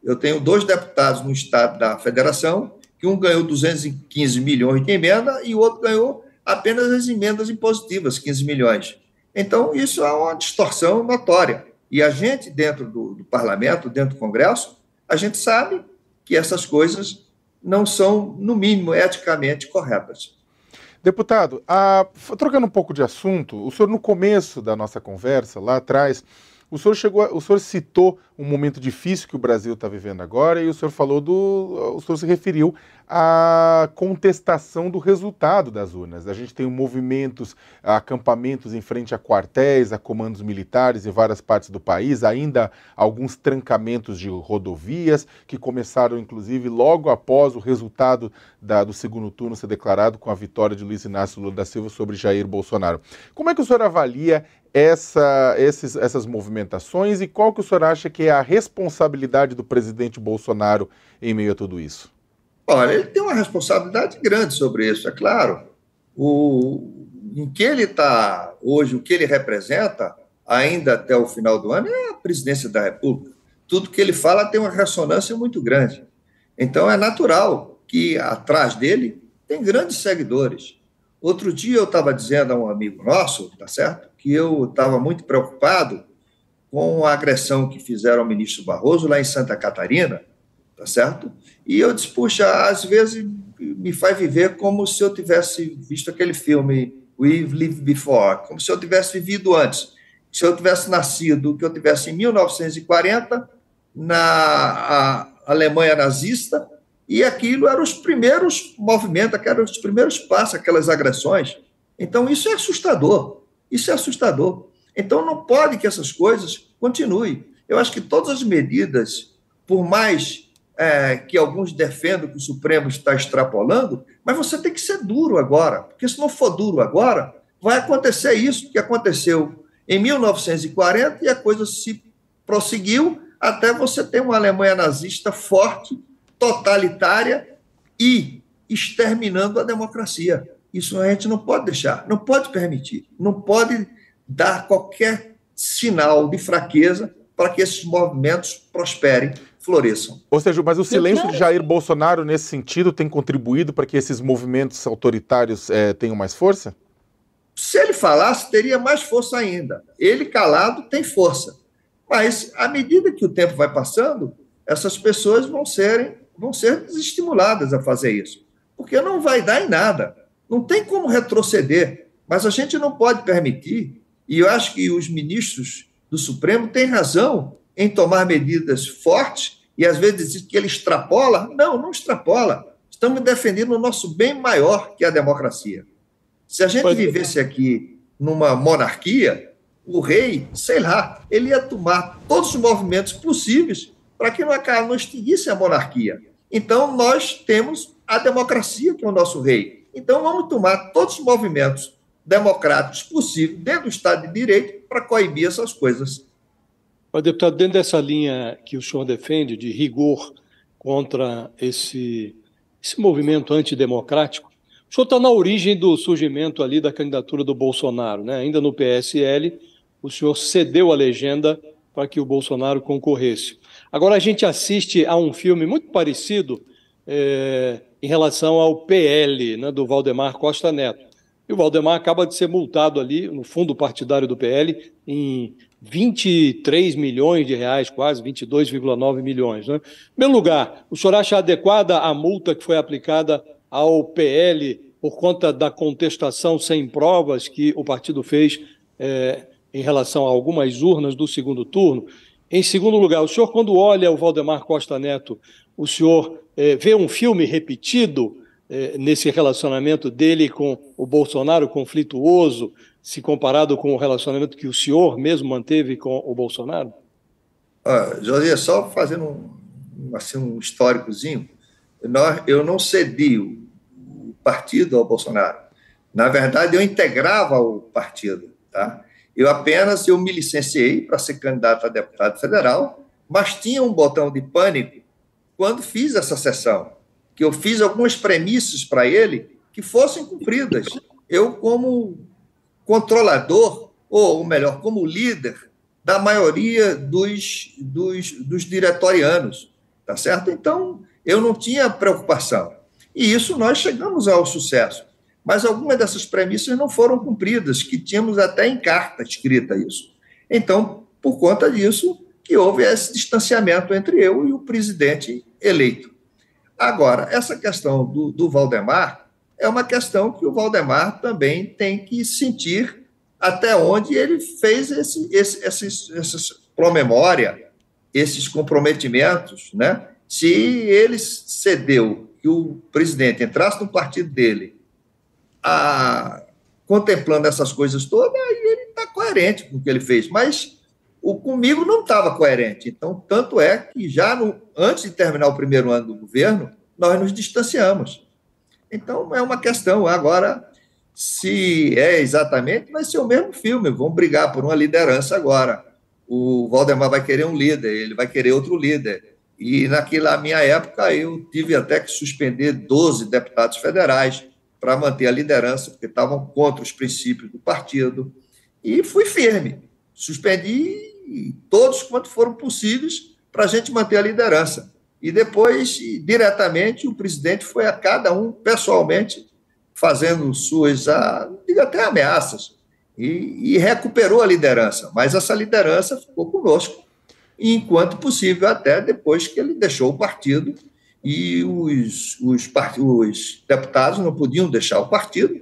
Eu tenho dois deputados no estado da federação, que um ganhou 215 milhões de emenda e o outro ganhou apenas as emendas impositivas, 15 milhões. Então, isso é uma distorção notória. E a gente, dentro do, do parlamento, dentro do Congresso, a gente sabe que essas coisas não são, no mínimo, eticamente corretas. Deputado, a, trocando um pouco de assunto, o senhor, no começo da nossa conversa, lá atrás, o senhor chegou, o senhor citou um momento difícil que o Brasil está vivendo agora e o senhor falou do, o senhor se referiu à contestação do resultado das urnas. A gente tem movimentos, acampamentos em frente a quartéis, a comandos militares em várias partes do país, ainda alguns trancamentos de rodovias que começaram inclusive logo após o resultado da, do segundo turno ser declarado com a vitória de Luiz Inácio Lula da Silva sobre Jair Bolsonaro. Como é que o senhor avalia essa, esses, essas movimentações e qual que o senhor acha que é a responsabilidade do presidente Bolsonaro em meio a tudo isso? Olha, ele tem uma responsabilidade grande sobre isso, é claro. O, em que ele está hoje, o que ele representa, ainda até o final do ano, é a presidência da República. Tudo que ele fala tem uma ressonância muito grande. Então, é natural que atrás dele tem grandes seguidores. Outro dia eu estava dizendo a um amigo nosso, tá certo, que eu estava muito preocupado com a agressão que fizeram ao ministro Barroso lá em Santa Catarina, tá certo? E eu disse, puxa, às vezes me faz viver como se eu tivesse visto aquele filme We've Lived Before, como se eu tivesse vivido antes, se eu tivesse nascido, que eu tivesse em 1940 na Alemanha nazista e aquilo eram os primeiros movimentos, eram os primeiros passos, aquelas agressões. Então, isso é assustador. Isso é assustador. Então, não pode que essas coisas continuem. Eu acho que todas as medidas, por mais é, que alguns defendam que o Supremo está extrapolando, mas você tem que ser duro agora, porque se não for duro agora, vai acontecer isso que aconteceu em 1940 e a coisa se prosseguiu até você ter uma Alemanha nazista forte totalitária e exterminando a democracia. Isso a gente não pode deixar, não pode permitir, não pode dar qualquer sinal de fraqueza para que esses movimentos prosperem, floresçam. Ou seja, mas o silêncio de Jair Bolsonaro nesse sentido tem contribuído para que esses movimentos autoritários é, tenham mais força? Se ele falasse, teria mais força ainda. Ele calado tem força. Mas, à medida que o tempo vai passando, essas pessoas vão, serem, vão ser desestimuladas a fazer isso. Porque não vai dar em nada. Não tem como retroceder. Mas a gente não pode permitir, e eu acho que os ministros do Supremo têm razão em tomar medidas fortes, e às vezes dizer que ele extrapola. Não, não extrapola. Estamos defendendo o nosso bem maior, que é a democracia. Se a gente pois é. vivesse aqui numa monarquia, o rei, sei lá, ele ia tomar todos os movimentos possíveis para que não, não extinguisse a monarquia. Então, nós temos a democracia, que é o nosso rei. Então, vamos tomar todos os movimentos democráticos possíveis dentro do Estado de Direito para coibir essas coisas. Mas, deputado, dentro dessa linha que o senhor defende, de rigor contra esse, esse movimento antidemocrático, o senhor está na origem do surgimento ali da candidatura do Bolsonaro, né? Ainda no PSL, o senhor cedeu a legenda para que o Bolsonaro concorresse. Agora a gente assiste a um filme muito parecido é, em relação ao PL, né, do Valdemar Costa Neto. E o Valdemar acaba de ser multado ali no fundo partidário do PL em 23 milhões de reais, quase 22,9 milhões. Né? Em primeiro lugar, o senhor acha adequada a multa que foi aplicada ao PL por conta da contestação sem provas que o partido fez é, em relação a algumas urnas do segundo turno. Em segundo lugar, o senhor, quando olha o Valdemar Costa Neto, o senhor é, vê um filme repetido é, nesse relacionamento dele com o Bolsonaro conflituoso, se comparado com o relacionamento que o senhor mesmo manteve com o Bolsonaro? Ah, José, só fazendo um, assim, um históricozinho, nós, eu não cedi o, partido ao Bolsonaro. Na verdade, eu integrava o partido. Tá? Eu apenas eu me licenciei para ser candidato a deputado federal, mas tinha um botão de pânico quando fiz essa sessão, que eu fiz algumas premissas para ele que fossem cumpridas. Eu, como controlador, ou melhor, como líder da maioria dos, dos, dos diretorianos, tá certo? Então, eu não tinha preocupação. E isso nós chegamos ao sucesso. Mas algumas dessas premissas não foram cumpridas, que tínhamos até em carta escrita isso. Então, por conta disso, que houve esse distanciamento entre eu e o presidente eleito. Agora, essa questão do, do Valdemar é uma questão que o Valdemar também tem que sentir até onde ele fez esse, esse, esses, esses promemória, esses comprometimentos, né? Se ele cedeu que o presidente entrasse no partido dele a, contemplando essas coisas todas, aí ele está coerente com o que ele fez. Mas o comigo não estava coerente. Então, tanto é que já no, antes de terminar o primeiro ano do governo, nós nos distanciamos. Então, é uma questão. Agora, se é exatamente, vai ser o mesmo filme. Vamos brigar por uma liderança agora. O Valdemar vai querer um líder, ele vai querer outro líder. E naquela minha época eu tive até que suspender 12 deputados federais para manter a liderança, porque estavam contra os princípios do partido. E fui firme. Suspendi todos quanto foram possíveis para a gente manter a liderança. E depois, diretamente, o presidente foi a cada um, pessoalmente, fazendo suas, digo até ameaças, e, e recuperou a liderança. Mas essa liderança ficou conosco enquanto possível, até depois que ele deixou o partido e os, os, os deputados não podiam deixar o partido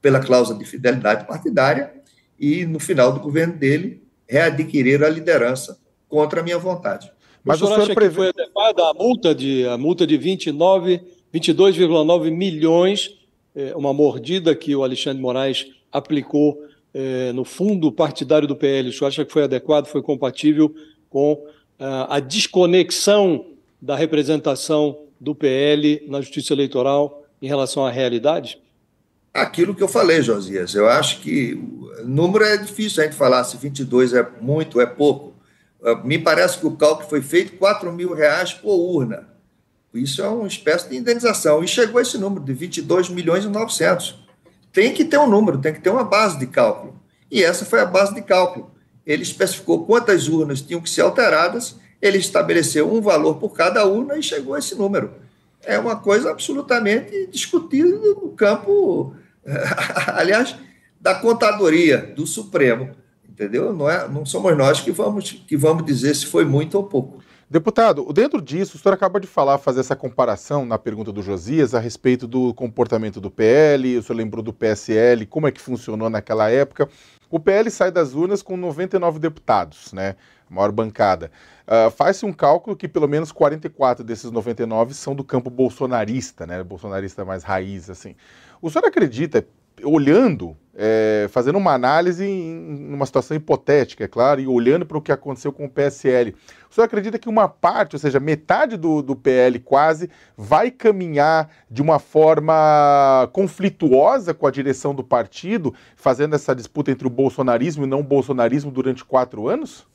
pela cláusula de fidelidade partidária e, no final do governo dele, readquiriram a liderança contra a minha vontade. Mas o senhor, o senhor acha prevê... que foi adequada a multa de, a multa de 29, 22,9 milhões, é, uma mordida que o Alexandre Moraes aplicou é, no fundo partidário do PL? O senhor acha que foi adequado, foi compatível com ah, a desconexão da representação do PL na Justiça Eleitoral em relação à realidade? Aquilo que eu falei, Josias, eu acho que o número é difícil a gente falar se 22 é muito, é pouco. Ah, me parece que o cálculo foi feito 4 mil reais por urna. Isso é uma espécie de indenização. E chegou esse número de 22 milhões e 900. Tem que ter um número, tem que ter uma base de cálculo. E essa foi a base de cálculo. Ele especificou quantas urnas tinham que ser alteradas, ele estabeleceu um valor por cada urna e chegou a esse número. É uma coisa absolutamente discutida no campo, (laughs) aliás, da contadoria do Supremo, entendeu? Não, é, não somos nós que vamos, que vamos dizer se foi muito ou pouco. Deputado, dentro disso, o senhor acaba de falar, fazer essa comparação na pergunta do Josias a respeito do comportamento do PL, o senhor lembrou do PSL, como é que funcionou naquela época. O PL sai das urnas com 99 deputados, né? Maior bancada. Uh, Faz-se um cálculo que pelo menos 44 desses 99 são do campo bolsonarista, né? Bolsonarista mais raiz, assim. O senhor acredita, olhando, é, fazendo uma análise em uma situação hipotética, é claro, e olhando para o que aconteceu com o PSL, o senhor acredita que uma parte, ou seja, metade do, do PL quase, vai caminhar de uma forma conflituosa com a direção do partido, fazendo essa disputa entre o bolsonarismo e não bolsonarismo durante quatro anos?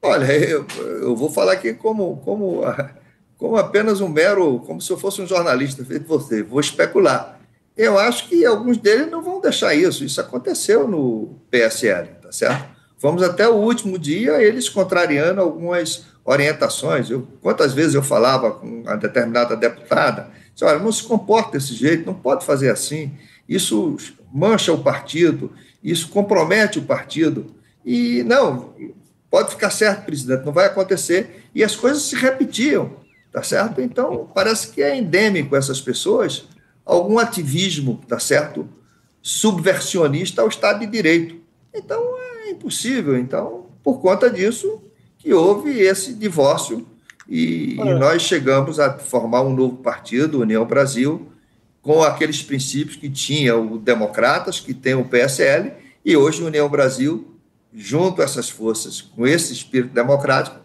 Olha, eu, eu vou falar aqui como, como, como apenas um mero, como se eu fosse um jornalista feito você, vou especular eu acho que alguns deles não vão deixar isso. Isso aconteceu no PSL, tá certo? Vamos até o último dia, eles contrariando algumas orientações. Eu, quantas vezes eu falava com uma determinada deputada, disse, olha, não se comporta desse jeito, não pode fazer assim, isso mancha o partido, isso compromete o partido. E não, pode ficar certo, presidente, não vai acontecer. E as coisas se repetiam, tá certo? Então, parece que é endêmico essas pessoas algum ativismo, tá certo? Subversionista ao Estado de Direito. Então é impossível. Então, por conta disso, que houve esse divórcio e, e, nós chegamos a formar um novo partido, União Brasil, com aqueles princípios que tinha o Democratas, que tem o PSL, e hoje União Brasil, junto a essas forças, com esse espírito democrático,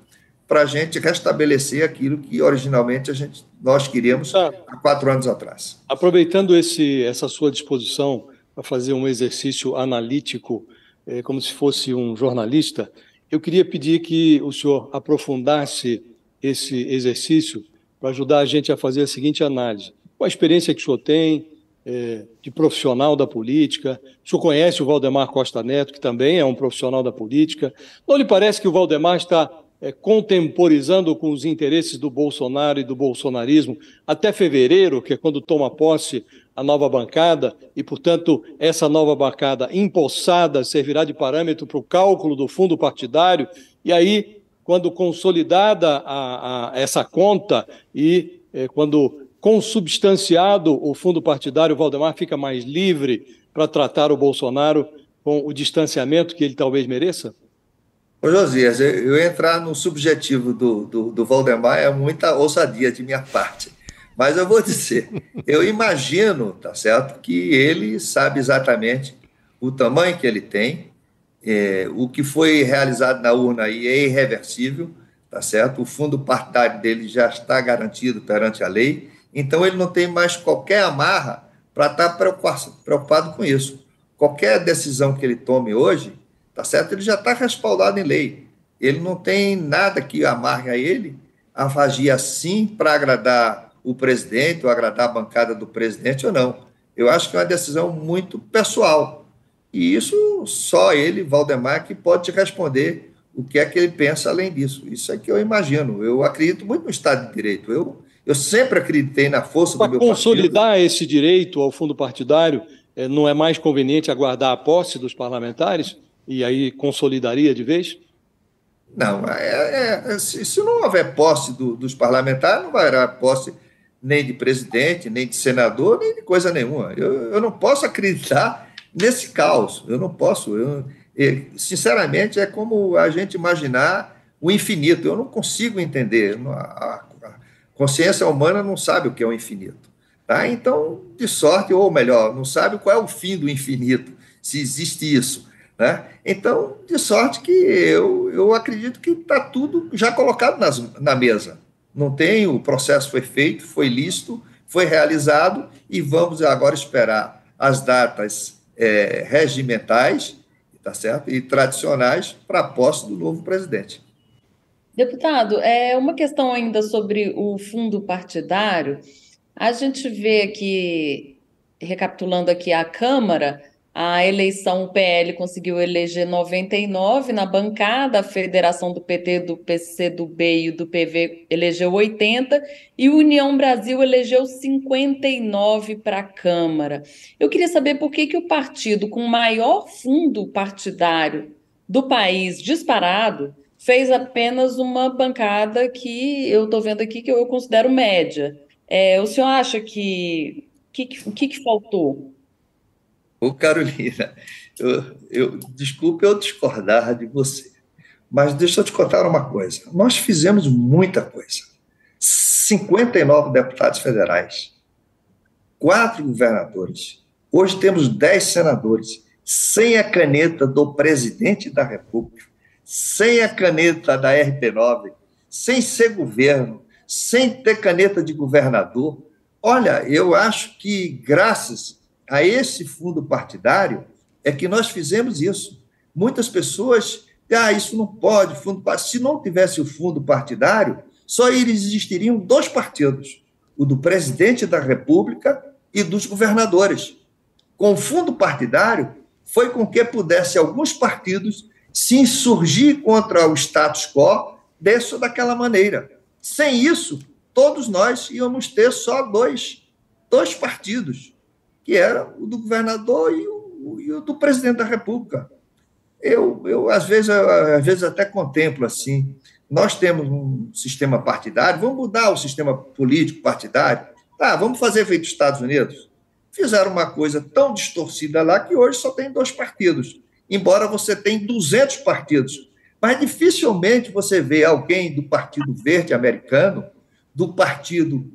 para a gente restabelecer aquilo que originalmente a gente, nós queríamos tá. há quatro anos atrás. Aproveitando esse, essa sua disposição para fazer um exercício analítico, é, como se fosse um jornalista, eu queria pedir que o senhor aprofundasse esse exercício para ajudar a gente a fazer a seguinte análise. Qual a experiência que o senhor tem é, de profissional da política? O senhor conhece o Valdemar Costa Neto, que também é um profissional da política. Não lhe parece que o Valdemar está é, contemporizando com os interesses do Bolsonaro e do bolsonarismo até fevereiro, que é quando toma posse a nova bancada, e, portanto, essa nova bancada empossada servirá de parâmetro para o cálculo do fundo partidário, e aí, quando consolidada a, a essa conta e é, quando consubstanciado o fundo partidário, o Valdemar fica mais livre para tratar o Bolsonaro com o distanciamento que ele talvez mereça? Ô Josias, eu, entrar no subjetivo do, do, do Valdemar é muita ousadia de minha parte. Mas eu vou dizer, eu imagino, tá certo, que ele sabe exatamente o tamanho que ele tem, é, o que foi realizado na urna aí é irreversível, tá certo? O fundo partidário dele já está garantido perante a lei, então ele não tem mais qualquer amarra para estar tá preocupado, preocupado com isso. Qualquer decisão que ele tome hoje, tá certo? Ele já está respaldado em lei. Ele não tem nada que amarre a ele a agir assim para agradar o presidente ou agradar a bancada do presidente ou não. Eu acho que é uma decisão muito pessoal. E isso só ele, Valdemar, que pode te responder o que é que ele pensa além disso. Isso é que eu imagino. Eu acredito muito no Estado de Direito. Eu, eu sempre acreditei na força Para do meu consolidar partido. esse direito ao fundo partidário, eh, não é mais conveniente aguardar a posse dos parlamentares? E aí consolidaria de vez? Não, é, é, se, se, não houver posse do, dos parlamentares, não vai haver posse nem de presidente, nem de senador, nem de coisa nenhuma. Eu, eu não posso acreditar nesse caos. Eu não posso. Eu, sinceramente, é como a gente imaginar o infinito. Eu não consigo entender. A, a consciência humana não sabe o que é o infinito. Tá? Então, de sorte, ou melhor, não sabe qual é o fim do infinito, se existe isso. Né? Então, de sorte que eu, eu acredito que está tudo já colocado nas, na mesa. Não tem, o processo foi feito, foi lícito, foi realizado e vamos agora esperar as datas é, regimentais tá certo? e tradicionais para a posse do novo presidente. Deputado, é uma questão ainda sobre o fundo partidário. A gente vê aqui, recapitulando aqui a Câmara, a eleição, o PL conseguiu eleger 99 na bancada, a federação do PT, do PC, do B e do PV elegeu 80 e União Brasil elegeu 59 para a Câmara. Eu queria saber por que, que o partido com maior fundo partidário do país disparado fez apenas uma bancada que eu estou vendo aqui que eu considero média. É, o senhor acha que o que, que, que faltou? Ô, Carolina, eu, eu, desculpe eu discordar de você, mas deixa eu te contar uma coisa. Nós fizemos muita coisa. 59 deputados federais, quatro governadores. Hoje temos 10 senadores, sem a caneta do presidente da República, sem a caneta da RP9, sem ser governo, sem ter caneta de governador. Olha, eu acho que, graças a esse fundo partidário é que nós fizemos isso. Muitas pessoas, ah, isso não pode, fundo Se não tivesse o fundo partidário, só existiriam dois partidos, o do presidente da República e dos governadores. Com o fundo partidário, foi com que pudesse alguns partidos se insurgir contra o status quo dessa ou daquela maneira. Sem isso, todos nós íamos ter só dois, dois partidos que era o do governador e o, e o do presidente da República. Eu, eu às, vezes, às vezes até contemplo assim, nós temos um sistema partidário, vamos mudar o sistema político partidário, tá, vamos fazer feito os Estados Unidos. Fizeram uma coisa tão distorcida lá que hoje só tem dois partidos, embora você tenha 200 partidos. Mas dificilmente você vê alguém do Partido Verde americano, do Partido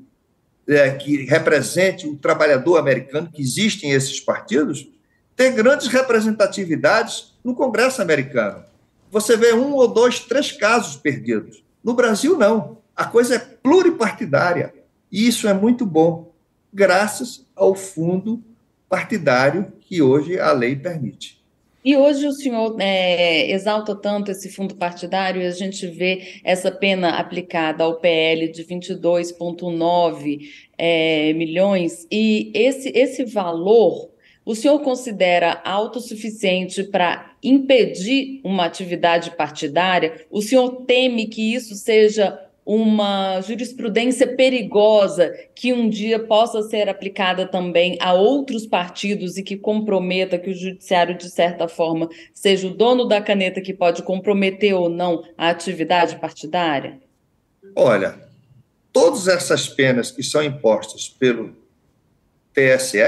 é, que represente o trabalhador americano, que existem esses partidos, tem grandes representatividades no Congresso americano. Você vê um ou dois, três casos perdidos. No Brasil, não. A coisa é pluripartidária. E isso é muito bom, graças ao fundo partidário que hoje a lei permite. E hoje o senhor é, exalta tanto esse fundo partidário e a gente vê essa pena aplicada ao PL de 22,9 é, milhões, e esse, esse valor o senhor considera autossuficiente para impedir uma atividade partidária? O senhor teme que isso seja uma jurisprudência perigosa que um dia possa ser aplicada também a outros partidos e que comprometa que o judiciário, de certa forma, seja o dono da caneta que pode comprometer ou não a atividade partidária? Olha, todas essas penas que são impostas pelo TSE,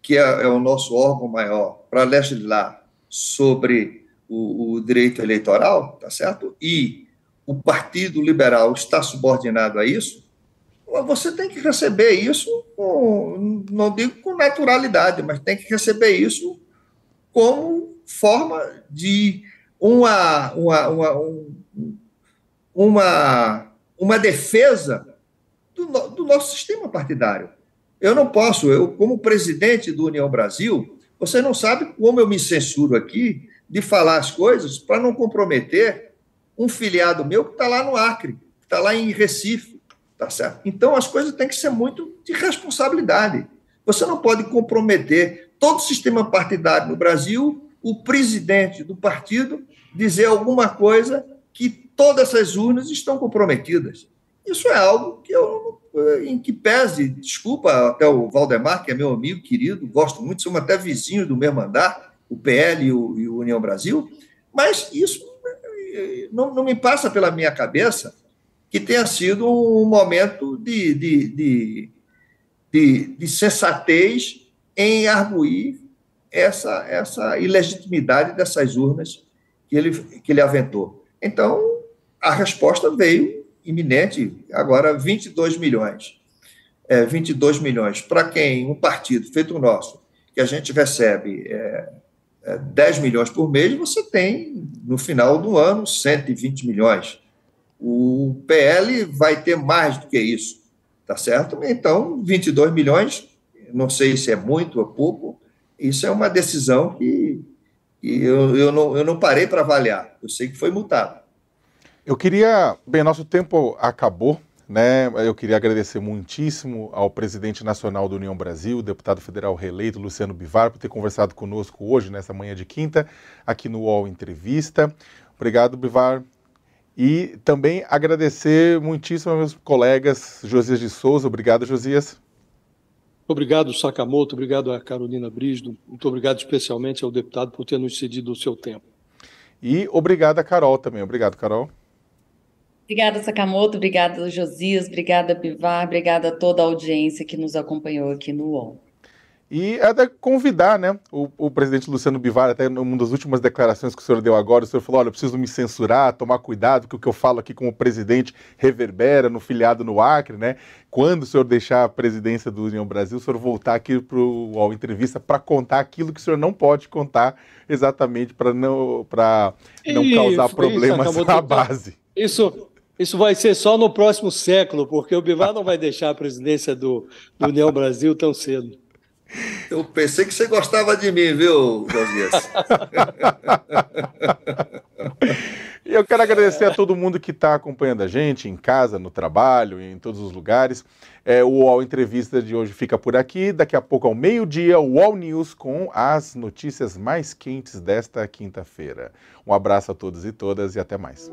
que é, é o nosso órgão maior para legislar sobre o, o direito eleitoral, tá certo? E o Partido Liberal está subordinado a isso, você tem que receber isso, com, não digo com naturalidade, mas tem que receber isso como forma de uma, uma, uma, uma, uma defesa do, do nosso sistema partidário. Eu não posso, eu, como presidente do União Brasil, você não sabe como eu me censuro aqui de falar as coisas para não comprometer um filiado meu que está lá no Acre, que está lá em Recife, tá certo? Então as coisas têm que ser muito de responsabilidade. Você não pode comprometer todo o sistema partidário no Brasil, o presidente do partido dizer alguma coisa que todas essas urnas estão comprometidas. Isso é algo que eu, em que pese, desculpa até o Valdemar, que é meu amigo querido, gosto muito, somos até vizinhos do mesmo andar, o PL e o, e o União Brasil, mas isso não, não me passa pela minha cabeça que tenha sido um momento de, de, de, de, de sensatez em arguir essa, essa ilegitimidade dessas urnas que ele, que ele aventou. Então, a resposta veio iminente, agora 22 milhões. É, 22 milhões. Para quem um partido feito o nosso, que a gente recebe é, 10 milhões por mês, você tem, no final do ano, 120 milhões. O PL vai ter mais do que isso, tá certo? Então, 22 milhões, não sei se é muito ou pouco, isso é uma decisão que, que eu, eu, não, eu não parei para avaliar, eu sei que foi multado. Eu queria. Bem, nosso tempo acabou. Né? Eu queria agradecer muitíssimo ao presidente nacional da União Brasil, deputado federal reeleito Luciano Bivar, por ter conversado conosco hoje, nessa manhã de quinta, aqui no UOL Entrevista. Obrigado, Bivar. E também agradecer muitíssimo aos meus colegas Josias de Souza. Obrigado, Josias. Obrigado, Sakamoto. Obrigado a Carolina Brisdo. Muito obrigado especialmente ao deputado por ter nos cedido o seu tempo. E obrigado a Carol também. Obrigado, Carol. Obrigada, Sakamoto. Obrigada, Josias. Obrigada, Bivar. Obrigada a toda a audiência que nos acompanhou aqui no UOL. E até convidar né, o, o, presidente Luciano Bivar, até numa das últimas declarações que o senhor deu agora, o senhor falou: olha, eu preciso me censurar, tomar cuidado, porque o que eu falo aqui como presidente reverbera no filiado no Acre, né? Quando o senhor deixar a presidência do União Brasil, o senhor voltar aqui para o entrevista para contar aquilo que o senhor não pode contar exatamente para não, não causar problemas isso, na base. Isso, isso vai ser só no próximo século, porque o Bivar não vai deixar a presidência do, do União Brasil tão cedo. Eu pensei que você gostava de mim, viu, Josias? (laughs) e eu quero agradecer a todo mundo que está acompanhando a gente em casa, no trabalho, em todos os lugares. É, o UOL Entrevista de hoje fica por aqui. Daqui a pouco, ao meio-dia, o UOL News com as notícias mais quentes desta quinta-feira. Um abraço a todos e todas e até mais.